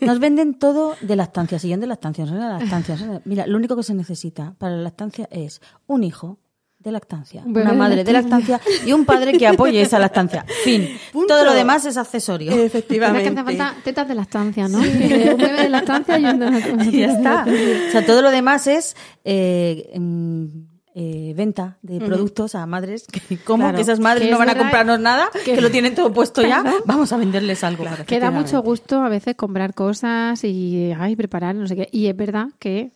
nos venden todo de lactancia, siguiente lactancia, lactancia. Mira, lo único que se necesita para la lactancia es un hijo de lactancia, Un una de madre de lactancia y un padre que apoye esa lactancia. Fin. Punto. Todo lo demás es accesorio. Pero es Efectivamente. que hace falta tetas de lactancia, ¿no? un bebé de lactancia y un de lactancia. Y ya está. O sea, todo lo demás es eh, mm, eh, venta de productos a madres. Que, ¿Cómo? Claro. Que esas madres Que no van a comprarnos nada, que, que- lo tienen todo puesto ya. Claro. Vamos a venderles algo. Que da mucho gusto a veces comprar cosas y ay, preparar, no sé qué. Y es verdad que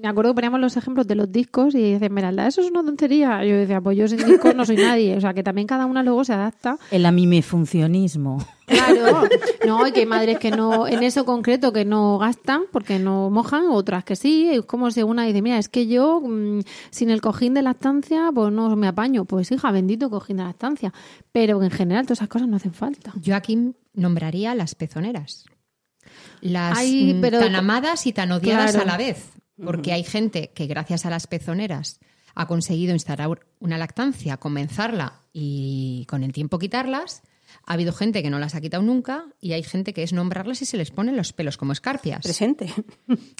me acuerdo que poníamos los ejemplos de los discos y dice Esmeralda, eso es una tontería. Yo decía, pues yo sin discos no soy nadie. O sea, que también cada una luego se adapta. El amimefuncionismo. Claro. No, y que hay madres que no, en eso concreto, que no gastan porque no mojan, otras que sí. Es como si una dice, mira, es que yo mm, sin el cojín de lactancia, pues no me apaño. Pues hija, bendito cojín de lactancia. Pero en general todas esas cosas no hacen falta. Yo aquí nombraría las pezoneras. Las Ay, mm, pero- tan amadas y tan odiadas Claro. a la vez. Porque hay gente que gracias a las pezoneras ha conseguido instalar una lactancia, comenzarla y con el tiempo quitarlas. Ha habido gente que no las ha quitado nunca y hay gente que es nombrarlas y se les ponen los pelos como escarpias. Presente.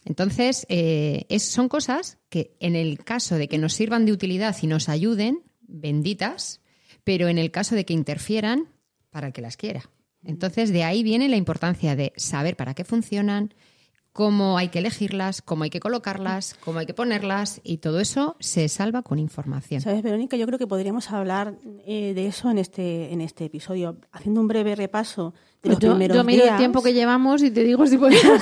Entonces, eh, es- son cosas que en el caso de que nos sirvan de utilidad y nos ayuden, benditas, pero en el caso de que interfieran, para el que las quiera. Entonces, de ahí viene la importancia de saber para qué funcionan, cómo hay que elegirlas, cómo hay que colocarlas, cómo hay que ponerlas, y todo eso se salva con información. ¿Sabes, Verónica? Yo creo que podríamos hablar eh, de eso en este, en este episodio, haciendo un breve repaso de Pues los yo, primeros yo miro días. el tiempo que llevamos y te digo si podemos. o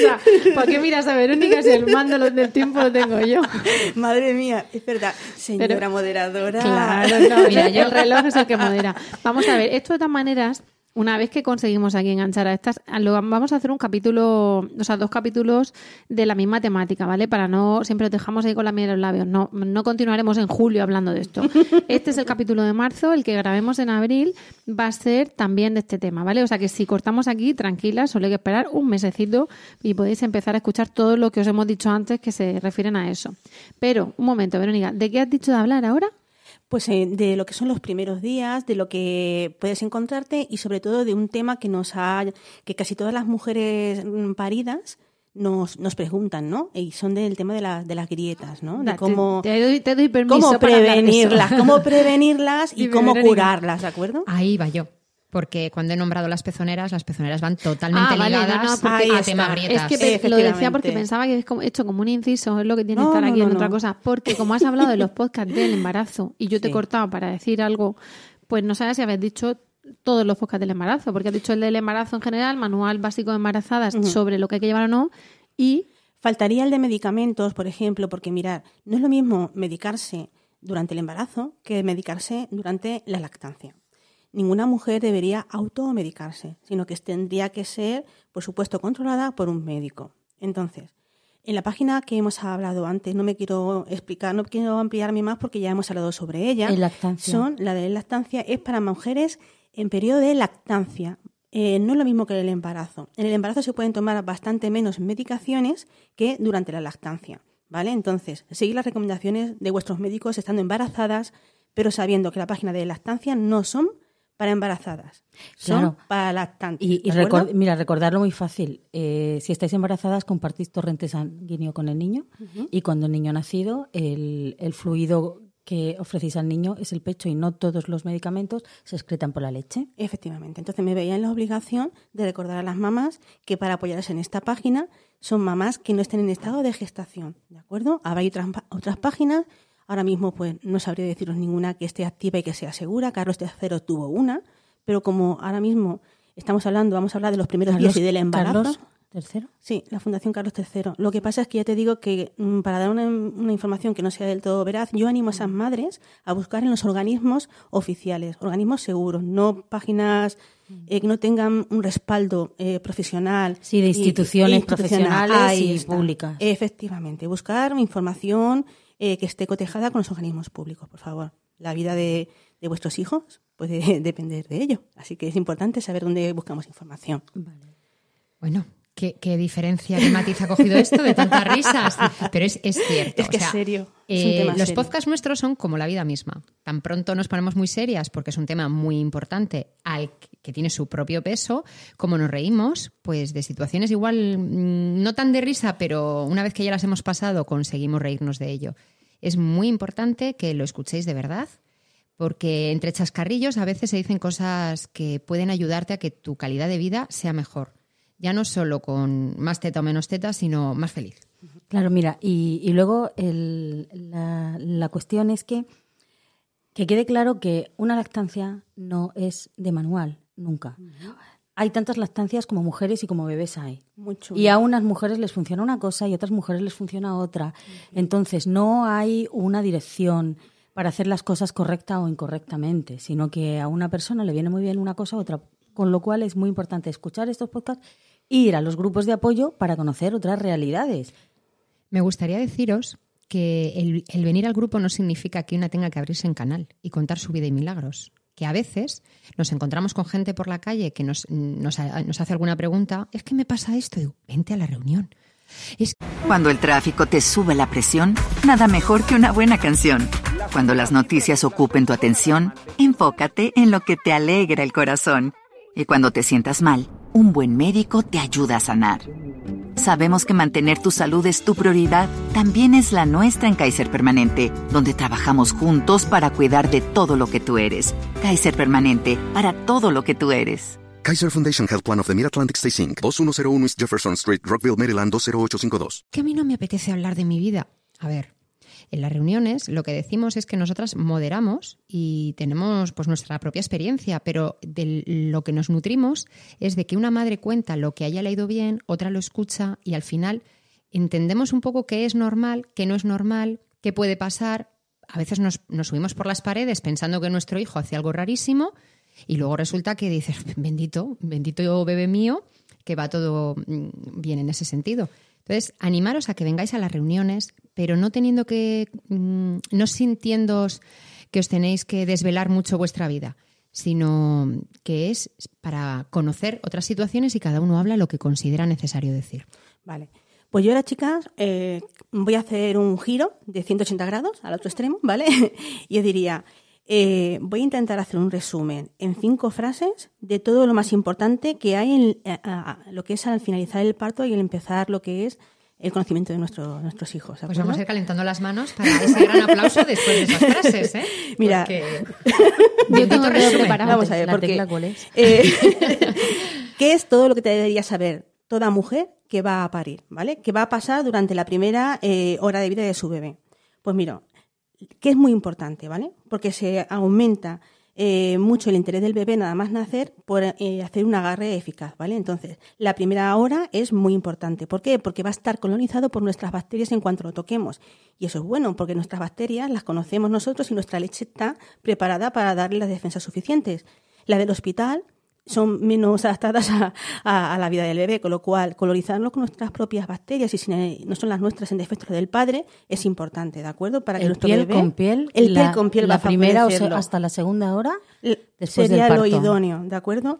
sea, ¿para qué miras a Verónica si el mando del tiempo lo tengo yo? Madre mía, es verdad. Señora Pero- moderadora. Claro, no, mira, yo el reloj es el que modera. Vamos a ver, esto de todas maneras, una vez que conseguimos aquí enganchar a estas, lo- vamos a hacer un capítulo, o sea, dos capítulos de la misma temática, ¿vale? Para no, siempre os dejamos ahí con la miel en los labios. No, no continuaremos en julio hablando de esto. Este es el capítulo de marzo, el que grabemos en abril va a ser también de este tema, ¿vale? O sea que si cortamos aquí, tranquilas, solo hay que esperar un mesecito y podéis empezar a escuchar todo lo que os hemos dicho antes que se refieren a eso. Pero, un momento, Verónica, ¿de qué has dicho de hablar ahora? Pues eh, de lo que son los primeros días, de lo que puedes encontrarte y sobre todo de un tema que nos ha, que casi todas las mujeres mm, paridas nos, nos preguntan, ¿no? Y son del tema de, la- de las grietas, ¿no? De Da, te- cómo, te, doy, te doy permiso cómo para prevenirlas, cómo prevenirlas y cómo curarlas, ¿de acuerdo? Ahí va yo. Porque cuando he nombrado las pezoneras, las pezoneras van totalmente Ah, vale, ligadas no, porque- Ahí a tema Es grietas. que lo decía porque pensaba que es como- hecho como un inciso, es lo que tiene No, estar no, aquí en no, otra cosa. Porque como has hablado de los podcasts del embarazo y yo te he cortado para decir algo, pues no sabes si habéis dicho todos los podcasts del embarazo, porque has dicho el del embarazo en general, manual básico de embarazadas sobre lo que hay que llevar o no, y Faltaría el de medicamentos, por ejemplo, porque mirar, no es lo mismo medicarse durante el embarazo que medicarse durante la lactancia. Ninguna mujer debería automedicarse, sino que tendría que ser, por supuesto, controlada por un médico. Entonces, en la página que hemos hablado antes, no me quiero explicar, no quiero ampliarme más porque ya hemos hablado sobre ella. En lactancia. Son, la de lactancia es para mujeres en periodo de lactancia. Eh, no es lo mismo que el embarazo. En el embarazo se pueden tomar bastante menos medicaciones que durante la lactancia. ¿Vale? Entonces, seguir las recomendaciones de vuestros médicos estando embarazadas, pero sabiendo que la página de lactancia no son para embarazadas, son Claro. para lactantes. Y, y mira, recordarlo muy fácil. Eh, si estáis embarazadas, compartís torrente sanguíneo con el niño y cuando el niño ha nacido, el, el fluido que ofrecéis al niño es el pecho y no todos los medicamentos se excretan por la leche. Efectivamente. Entonces me veía en la obligación de recordar a las mamás que para apoyarse en esta página son mamás que no estén en estado de gestación. ¿De acuerdo? Habrá otras, otras páginas. Ahora mismo pues no sabría deciros ninguna que esté activa y que sea segura. Carlos III tuvo una, pero como ahora mismo estamos hablando, vamos a hablar de los primeros días y del embarazo. Carlos III. Sí, la Fundación Carlos III. Lo que pasa es que ya te digo que mm, para dar una, una información que no sea del todo veraz, yo animo a esas madres a buscar en los organismos oficiales, organismos seguros, no páginas eh, que no tengan un respaldo eh, profesional. Sí, de y- instituciones profesionales y públicas. Efectivamente, buscar información eh, que esté cotejada con los organismos públicos, por favor. La vida de, de vuestros hijos puede depender de ello, así que es importante saber dónde buscamos información. Bueno, ¿qué, qué diferencia, qué matiz ha cogido esto de tantas risas? Pero es, es cierto. Es que o sea, es serio, es eh, los serio. podcasts nuestros son como la vida misma. Tan pronto nos ponemos muy serias porque es un tema muy importante al que- que tiene su propio peso, como nos reímos, pues de situaciones igual mm, no tan de risa, pero una vez que ya las hemos pasado conseguimos reírnos de ello. Es muy importante que lo escuchéis de verdad, porque entre chascarrillos a veces se dicen cosas que pueden ayudarte a que tu calidad de vida sea mejor. Ya no solo con más teta o menos teta, sino más feliz. Claro, mira, y, y luego el- la, la cuestión es que, que quede claro que una lactancia no es de manual, nunca. Hay tantas lactancias como mujeres y como bebés hay. Muy chulo. Y a unas mujeres les funciona una cosa y a otras mujeres les funciona otra. Entonces, no hay una dirección para hacer las cosas correcta o incorrectamente, sino que a una persona le viene muy bien una cosa u otra. Con lo cual es muy importante escuchar estos podcasts e ir a los grupos de apoyo para conocer otras realidades. Me gustaría deciros que el, el venir al grupo no significa que una tenga que abrirse en canal y contar su vida y milagros. Que a veces nos encontramos con gente por la calle que nos, nos, ha- nos hace alguna pregunta, es que me pasa esto, y digo, vente a la reunión. Es Cuando el tráfico te sube la presión, nada mejor que una buena canción. Cuando las noticias ocupen tu atención, enfócate en lo que te alegra el corazón. Y cuando te sientas mal, un buen médico te ayuda a sanar. Sabemos que mantener tu salud es tu prioridad, también es la nuestra en Kaiser Permanente, donde trabajamos juntos para cuidar de todo lo que tú eres. Kaiser Permanente, para todo lo que tú eres. Kaiser Foundation Health Plan of the Mid-Atlantic Stay Inc., 2101 East Jefferson Street, Rockville, Maryland 20852. que a mí no me apetece hablar de mi vida. A ver, en las reuniones lo que decimos es que nosotras moderamos y tenemos pues nuestra propia experiencia, pero de lo que nos nutrimos es de que una madre cuenta lo que haya leído bien, otra lo escucha y al final entendemos un poco qué es normal, qué no es normal, qué puede pasar. A veces nos, subimos por las paredes pensando que nuestro hijo hace algo rarísimo y luego resulta que dices, bendito, bendito bebé mío, que va todo mm, bien en ese sentido. Entonces, animaros a que vengáis a las reuniones, pero no teniendo que, mm, no sintiéndoos que os tenéis que desvelar mucho vuestra vida, sino que es para conocer otras situaciones y cada uno habla lo que considera necesario decir. Vale. Pues yo ahora, chicas, eh, voy a hacer un giro de 180 grados al otro extremo, ¿vale? y os diría, eh, voy a intentar hacer un resumen en cinco frases de todo lo más importante que hay en lo que es al finalizar el parto y el empezar lo que es el conocimiento de nuestro- nuestros hijos. ¿de Pues vamos a ir calentando las manos para ese gran aplauso después de esas frases, ¿eh? Mira. Porque- Yo tengo preparado. Vamos a ver, ¿La porque, es? eh, ¿Qué es todo lo que te debería saber toda mujer que va a parir, ¿vale? Que va a pasar durante la primera eh, hora de vida de su bebé. Pues mira, que es muy importante, ¿vale? Porque se aumenta eh, mucho el interés del bebé nada más nacer por eh, hacer un agarre eficaz, ¿vale? Entonces, la primera hora es muy importante. ¿Por qué? Porque va a estar colonizado por nuestras bacterias en cuanto lo toquemos. Y eso es bueno, porque nuestras bacterias las conocemos nosotros y nuestra leche está preparada para darle las defensas suficientes. La del hospital son menos adaptadas a, a- a la vida del bebé, con lo cual colonizarlo con nuestras propias bacterias y si no son las nuestras en defecto del padre es importante, ¿de acuerdo? Para que El nuestro piel bebé, con piel, el la, piel con piel la va primera o se- favorecerlo. hasta la segunda hora después sería del lo idóneo, ¿de acuerdo?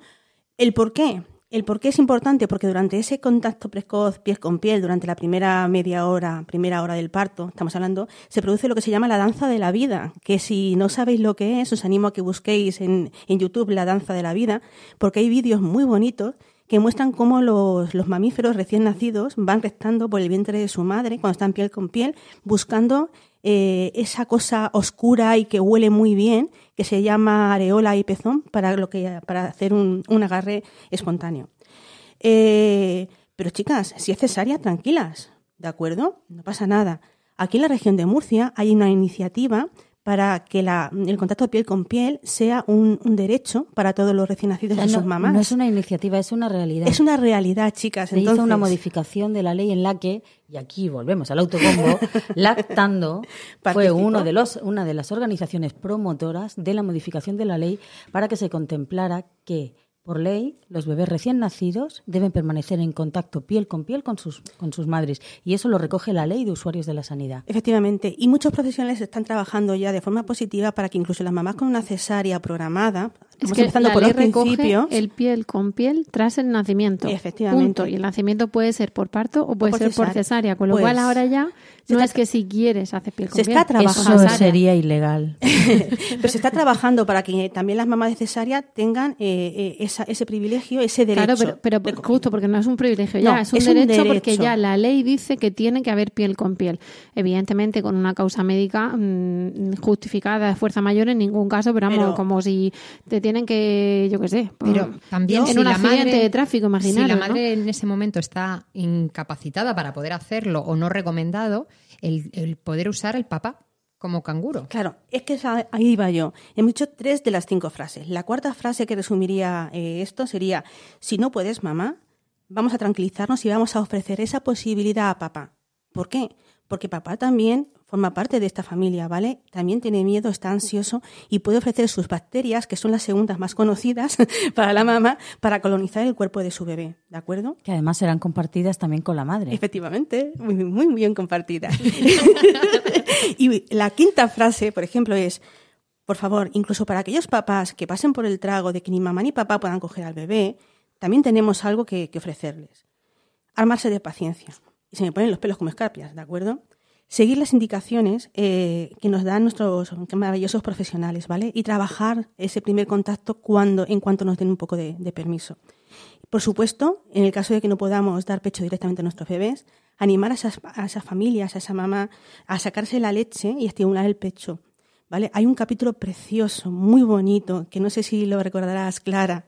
El por qué. ¿El por qué es importante? Porque durante ese contacto precoz piel con piel, durante la primera media hora, primera hora del parto, estamos hablando, se produce lo que se llama la danza de la vida, que si no sabéis lo que es, os animo a que busquéis en, en YouTube la danza de la vida, porque hay vídeos muy bonitos que muestran cómo los, los, mamíferos recién nacidos van rectando por el vientre de su madre cuando están piel con piel, buscando eh, esa cosa oscura y que huele muy bien, que se llama areola y pezón, para, lo que, para hacer un, un agarre espontáneo. Eh, pero chicas, si es cesárea, tranquilas, ¿de acuerdo? No pasa nada. Aquí en la región de Murcia hay una iniciativa para que la, el contacto piel con piel sea un, un, derecho para todos los recién nacidos O sea, y no, sus mamás. no es una iniciativa, es una realidad. Es una realidad, chicas. Se Entonces, hizo una modificación de la ley en la que, y aquí volvemos al autobombo, Lactando fue uno de los, una de las organizaciones promotoras de la modificación de la ley para que se contemplara que, por ley, los bebés recién nacidos deben permanecer en contacto piel con piel con sus, con sus madres. Y eso lo recoge la ley de usuarios de la sanidad. Efectivamente, y muchos profesionales están trabajando ya de forma positiva para que incluso las mamás con una cesárea programada, Es estamos que empezando la por ley los recoge principios, el piel con piel tras el nacimiento. Efectivamente. Punto. Y el nacimiento puede ser por parto o puede por ser por cesárea. Con lo Pues, cual ahora ya no está- es que si quieres haces piel con se piel. está trabajando. es Eso sería ilegal. pero se está trabajando para que también las mamás de cesárea tengan eh, eh, esa- ese privilegio, ese derecho. Claro, pero, pero de- justo porque no es un privilegio ya, No, es, un, es un derecho porque ya la ley dice que tiene que haber piel con piel. Evidentemente con una causa médica mm, justificada de fuerza mayor en ningún caso, pero vamos, Pero- como si te tienen que, yo qué sé, Pero mm, también en si un la accidente madre- de tráfico, Si imaginaros, la ¿no? madre en ese momento está incapacitada para poder hacerlo o no recomendado, el, poder usar el papá como canguro. Claro, es que ahí iba yo. Hemos dicho tres de las cinco frases. La cuarta frase que resumiría eh, esto sería, si no puedes, mamá, vamos a tranquilizarnos y vamos a ofrecer esa posibilidad a papá. ¿Por qué? Porque papá también forma parte de esta familia, ¿vale? También tiene miedo, está ansioso y puede ofrecer sus bacterias, que son las segundas más conocidas para la mamá, para colonizar el cuerpo de su bebé, ¿de acuerdo? Que además serán compartidas también con la madre. Efectivamente, muy, muy, bien compartida. y la quinta frase, por ejemplo, es, por favor, incluso para aquellos papás que pasen por el trago de que ni mamá ni papá puedan coger al bebé, también tenemos algo que, que ofrecerles. Armarse de paciencia. Se me ponen los pelos como escarpias, ¿de acuerdo? Seguir las indicaciones eh, que nos dan nuestros maravillosos profesionales, ¿vale? Y trabajar ese primer contacto cuando, en cuanto nos den un poco de, de permiso. Por supuesto, en el caso de que no podamos dar pecho directamente a nuestros bebés, animar a esas, a esas familias, a esa mamá, a sacarse la leche y estimular el pecho. ¿Vale? Hay un capítulo precioso, muy bonito, que no sé si lo recordarás, Clara.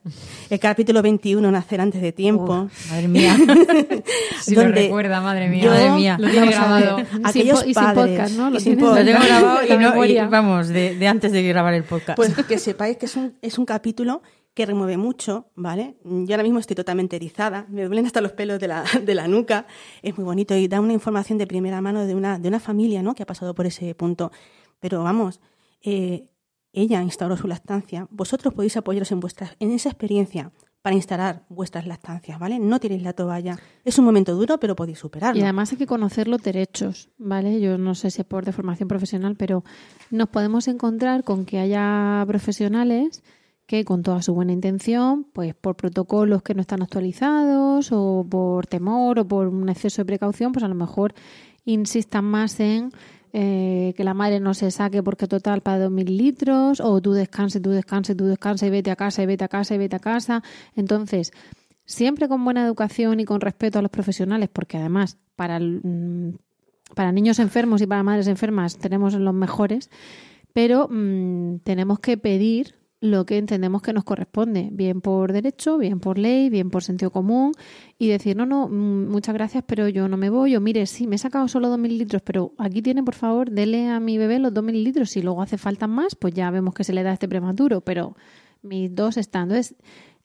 El capítulo 21, Nacer antes de tiempo. Uf, madre mía. Si lo recuerda, madre mía. yo- Madre mía. Lo tiene grabado. Sin aquellos y sin padres podcast, ¿no? Lo sin Lo tengo grabado y, no, y vamos, de, de antes de grabar el podcast. Pues que sepáis que es un, es un capítulo que remueve mucho, ¿vale? Yo ahora mismo estoy totalmente erizada, me duelen hasta los pelos de la, de la nuca, es muy bonito y da una información de primera mano de una, de una familia, ¿no? Que ha pasado por ese punto. Pero vamos, eh, ella instauró su lactancia, vosotros podéis apoyaros en, vuestra, en esa experiencia para instalar vuestras lactancias, ¿vale? No tiréis la toalla. Es un momento duro, pero podéis superarlo. Y además hay que conocer los derechos, ¿vale? Yo no sé si es por de formación profesional, pero nos podemos encontrar con que haya profesionales que con toda su buena intención, pues por protocolos que no están actualizados o por temor o por un exceso de precaución, pues a lo mejor insistan más en eh, que la madre no se saque porque total para dos mil litros o tú descanses, tú descanses, tú descanses y vete a casa y vete a casa y vete a casa. Entonces, siempre con buena educación y con respeto a los profesionales, porque además para, mm, para niños enfermos y para madres enfermas tenemos los mejores, pero mm, tenemos que pedir lo que entendemos que nos corresponde, bien por derecho, bien por ley, bien por sentido común, y decir, no, no, mm, muchas gracias, pero yo no me voy, o mire, sí, me he sacado solo dos mil litros, pero aquí tiene, por favor, dele a mi bebé los dos mil litros, si luego hace falta más, pues ya vemos que se le da este prematuro, pero mis dos están. Entonces,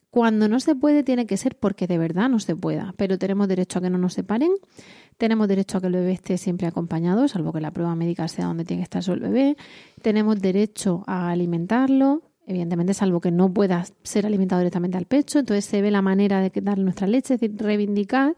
cuando no se puede, tiene que ser porque de verdad no se pueda, pero tenemos derecho a que no nos separen, tenemos derecho a que el bebé esté siempre acompañado, salvo que la prueba médica sea donde tiene que estar solo el bebé, tenemos derecho a alimentarlo, evidentemente salvo que no pueda ser alimentado directamente al pecho, entonces se ve la manera de darle nuestra leche, es decir, reivindicar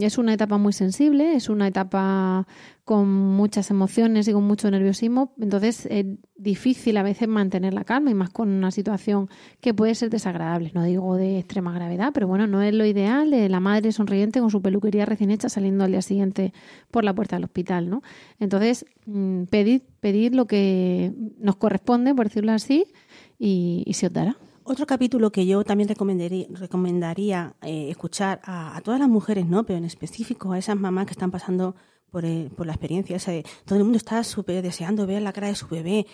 es una etapa muy sensible, es una etapa con muchas emociones y con mucho nerviosismo, entonces es difícil a veces mantener la calma y más con una situación que puede ser desagradable, no digo de extrema gravedad, pero bueno, no es lo ideal de la madre sonriente con su peluquería recién hecha saliendo al día siguiente por la puerta del hospital, ¿no? Entonces, mm, pedid, pedid lo que nos corresponde, por decirlo así, y, y se os dará. Otro capítulo que yo también recomendaría, recomendaría eh, escuchar a, a todas las mujeres, ¿no? Pero en específico a esas mamás que están pasando por, el- por la experiencia todo el mundo está súper deseando ver la cara de su bebé,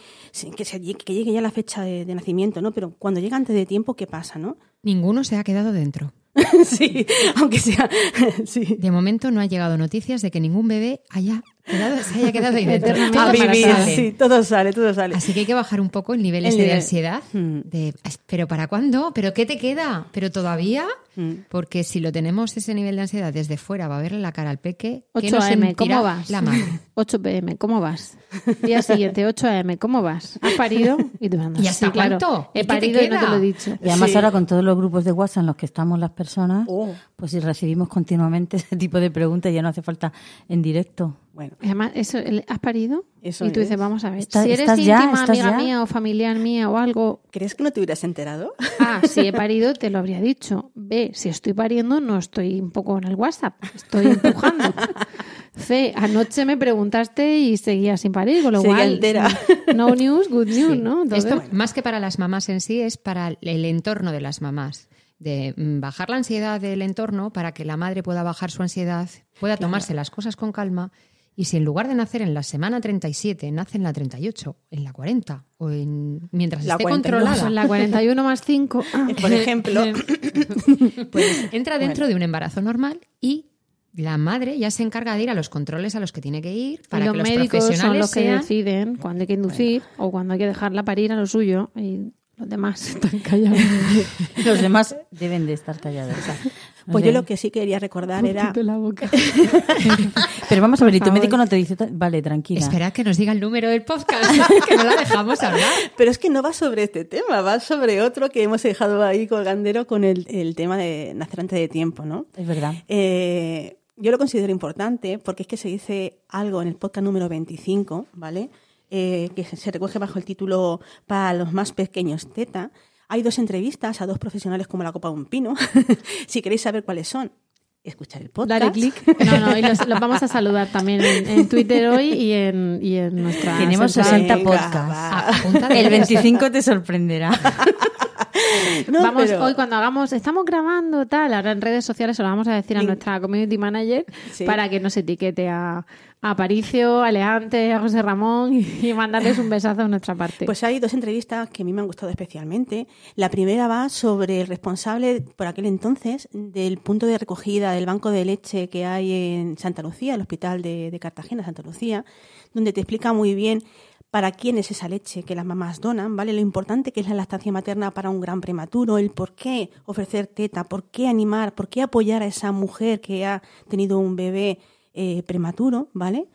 que, se, que llegue ya la fecha de, de nacimiento, ¿no? Pero cuando llega antes de tiempo, ¿qué pasa, no? Ninguno se ha quedado dentro. sí, aunque sea... sí. De momento no ha llegado noticias de que ningún bebé haya se haya quedado ahí A para vivir, sí, todo sale, todo sale. Así que hay que bajar un poco el niveles El de nivel. ansiedad. Mm. De, ¿pero para cuándo? ¿pero qué te queda? ¿pero todavía? Mm. Porque si lo tenemos ese nivel de ansiedad desde fuera, va a verle la cara al peque. ¿qué 8 nos AM, ¿cómo vas? La madre. 8 pm, ¿cómo vas? Día siguiente, 8 am, ¿cómo vas? ¿Has parido? Y tú andas, ¿Y hasta sí, cuánto? ¿Y He qué te parido y no te queda? lo he dicho. Y además Sí. ahora con todos los grupos de WhatsApp en los que estamos las personas, Oh. pues si recibimos continuamente ese tipo de preguntas ya no hace falta en directo. Bueno, Además, eso, ¿has parido? Eso y tú dices, es. vamos a ver, Está- si eres estás íntima, amiga ya. mía o familiar mía o algo, ¿crees que no te hubieras enterado? ah, si he parido, te lo habría dicho. B, si estoy pariendo, no estoy un poco en el WhatsApp, estoy empujando. C, anoche me preguntaste y seguía sin parir, con lo Seguía cual, entera. no news, good news, ¿no? Entonces, Esto, más que para las mamás en sí, es para el entorno de las mamás. De mm, bajar la ansiedad del entorno para que la madre pueda bajar su ansiedad, pueda tomarse las cosas con calma. Y si en lugar de nacer en la semana 37, nace en la 38, en la 40, o en, mientras La esté 42, controlada, en la 41 más 5. Por ejemplo, pues entra dentro de un embarazo normal y la madre ya se encarga de ir a los controles a los que tiene que ir para y los que los médicos son profesionales los que sean deciden cuando hay que inducir o cuando hay que dejarla parir a lo suyo y los demás están callados. Los demás deben de estar callados. Pues yo lo que sí quería recordar era... La boca. Pero vamos a ver, ¿y tu médico no te dice? Vale, tranquila. Esperad que nos diga el número del podcast, que no la dejamos hablar. Pero es que no va sobre este tema, va sobre otro que hemos dejado ahí colgandero con el, el tema de nacer antes de tiempo, ¿no? Es verdad. Eh, yo lo considero importante porque es que se dice algo en el podcast número 25, ¿vale? Eh, que se se recoge bajo el título Para los más pequeños teta. Hay dos entrevistas a dos profesionales como la copa de un pino. si queréis saber cuáles son, escuchar el podcast. Dale clic. No, no, y los, los vamos a saludar también en, en Twitter hoy y en, y en nuestra. Tenemos central. 60 Venga, podcasts. va. A- apunta de- El 25 te sorprenderá. No, vamos, pero- hoy cuando hagamos, estamos grabando tal, ahora en redes sociales se lo vamos a decir a Link. nuestra community manager Sí. para que nos etiquete a, a Aparicio, a Leante, a José Ramón y, mandarles un besazo de nuestra parte. Pues hay dos entrevistas que a mí me han gustado especialmente. La primera va sobre el responsable, por aquel entonces, del punto de recogida del banco de leche que hay en Santa Lucía, el hospital de, de Cartagena, Santa Lucía, donde te explica muy bien para quién es esa leche que las mamás donan, ¿vale? Lo importante que es la lactancia materna para un gran prematuro, el por qué ofrecer teta, por qué animar, por qué apoyar a esa mujer que ha tenido un bebé eh, prematuro, ¿vale?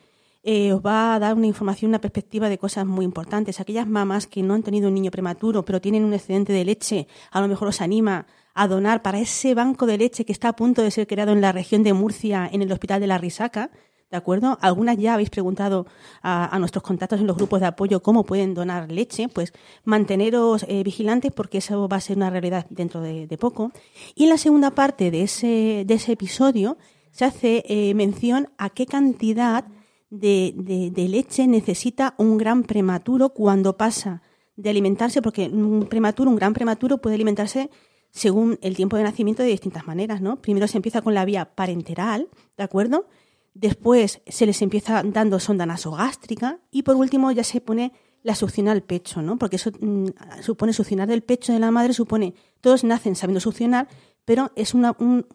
eh, os va a dar una información, una perspectiva de cosas muy importantes. Aquellas mamás que no han tenido un niño prematuro, pero tienen un excedente de leche, a lo mejor os anima a donar para ese banco de leche que está a punto de ser creado en la región de Murcia, en el Hospital de la Risaca. ¿De acuerdo? Algunas ya habéis preguntado a, a nuestros contactos en los grupos de apoyo cómo pueden donar leche. Pues manteneros eh, vigilantes porque eso va a ser una realidad dentro de, de poco. Y en la segunda parte de ese, de ese episodio se hace eh, mención a qué cantidad de, de- leche necesita un gran prematuro cuando pasa de alimentarse, porque un prematuro, un gran prematuro puede alimentarse según el tiempo de nacimiento de distintas maneras, ¿no? Primero se empieza con la vía parenteral, ¿de acuerdo? Después se les empieza dando sonda nasogástrica y por último ya se pone la succión al pecho, ¿no? Porque eso mm, supone succionar del pecho de la madre, supone, todos nacen sabiendo succionar, pero es una, un,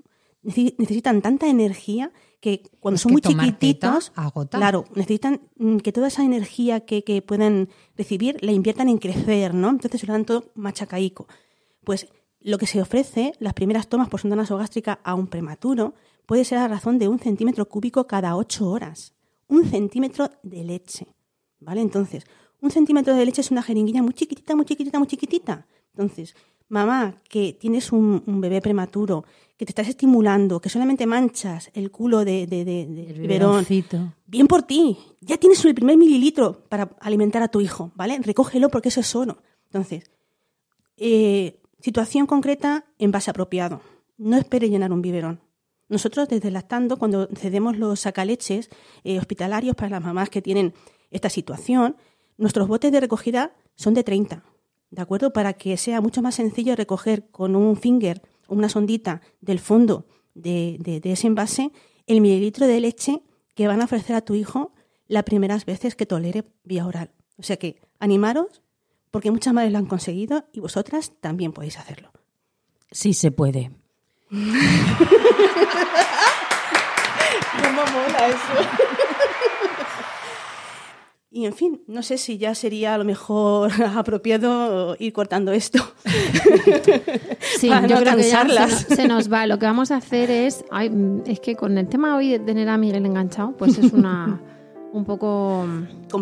necesitan tanta energía que cuando Es son que muy chiquititos, agota. claro, necesitan mm, que toda esa energía que, que puedan recibir la inviertan en crecer, ¿no? Entonces se lo dan todo machacaico. Pues lo que se ofrece, las primeras tomas por sonda nasogástrica a un prematuro, puede ser a razón de un centímetro cúbico cada ocho horas. Un centímetro de leche. ¿Vale? Entonces, un centímetro de leche es una jeringuilla muy chiquitita, muy chiquitita, muy chiquitita. Entonces, mamá, que tienes un, un bebé prematuro, que te estás estimulando, que solamente manchas el culo de, de, de- del El biberón, bien por ti. Ya tienes el primer mililitro para alimentar a tu hijo, ¿vale? Recógelo porque eso es oro. Entonces, eh, situación concreta, envase apropiado. No espere llenar un biberón. Nosotros desde Lactando, cuando cedemos los sacaleches eh, hospitalarios para las mamás que tienen esta situación, nuestros botes de recogida son de 30, ¿de acuerdo? Para que sea mucho más sencillo recoger con un finger o una sondita del fondo de, de- de ese envase el mililitro de leche que van a ofrecer a tu hijo las primeras veces que tolere vía oral. O sea que animaros, porque muchas madres lo han conseguido y vosotras también podéis hacerlo. Sí se puede. ¿Cómo mola eso? Y en fin, no sé si ya sería a lo mejor apropiado ir cortando esto. Sí, Para yo no creo que ya se nos, se nos va. Lo que vamos a hacer es, ay, es que con el tema hoy de tener a Miguel enganchado, pues es una un poco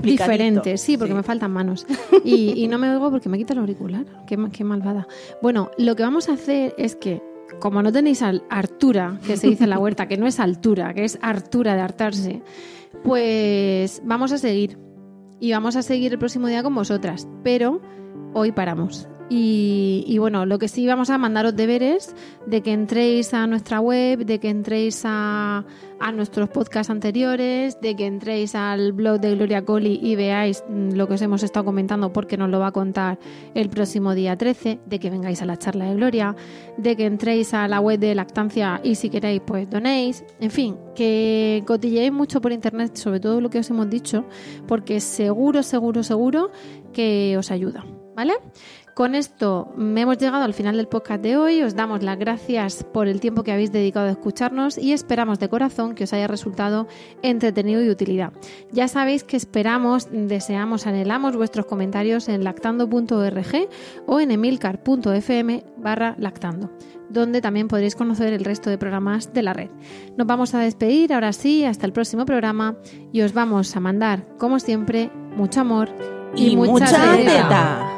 diferente, sí, porque Sí. me faltan manos y, y no me oigo porque me quita el auricular. Qué, qué malvada. Bueno, lo que vamos a hacer es que como no tenéis al Artura, que se dice en la huerta, que no es altura, que es hartura de hartarse, pues vamos a seguir. Y vamos a seguir el próximo día con vosotras. Pero hoy paramos. Y, bueno, lo que sí vamos a mandaros deberes de que entréis a nuestra web, de que entréis a, a nuestros podcasts anteriores, de que entréis al blog de Gloria Coli y veáis mm, lo que os hemos estado comentando porque nos lo va a contar el próximo día 13, de que vengáis a la charla de Gloria, de que entréis a la web de Lactancia y si queréis pues donéis, en fin, que cotilleéis mucho por internet sobre todo lo que os hemos dicho porque seguro, seguro, seguro que os ayuda, ¿vale? Con esto hemos llegado al final del podcast de hoy. Os damos las gracias por el tiempo que habéis dedicado a escucharnos y esperamos de corazón que os haya resultado entretenido y de utilidad. Ya sabéis que esperamos, deseamos, anhelamos vuestros comentarios en lactando.org o en emilcar.fm barra lactando donde también podréis conocer el resto de programas de la red. Nos vamos a despedir ahora sí, hasta el próximo programa y os vamos a mandar, como siempre, mucho amor y, Y, mucha, teta. teta.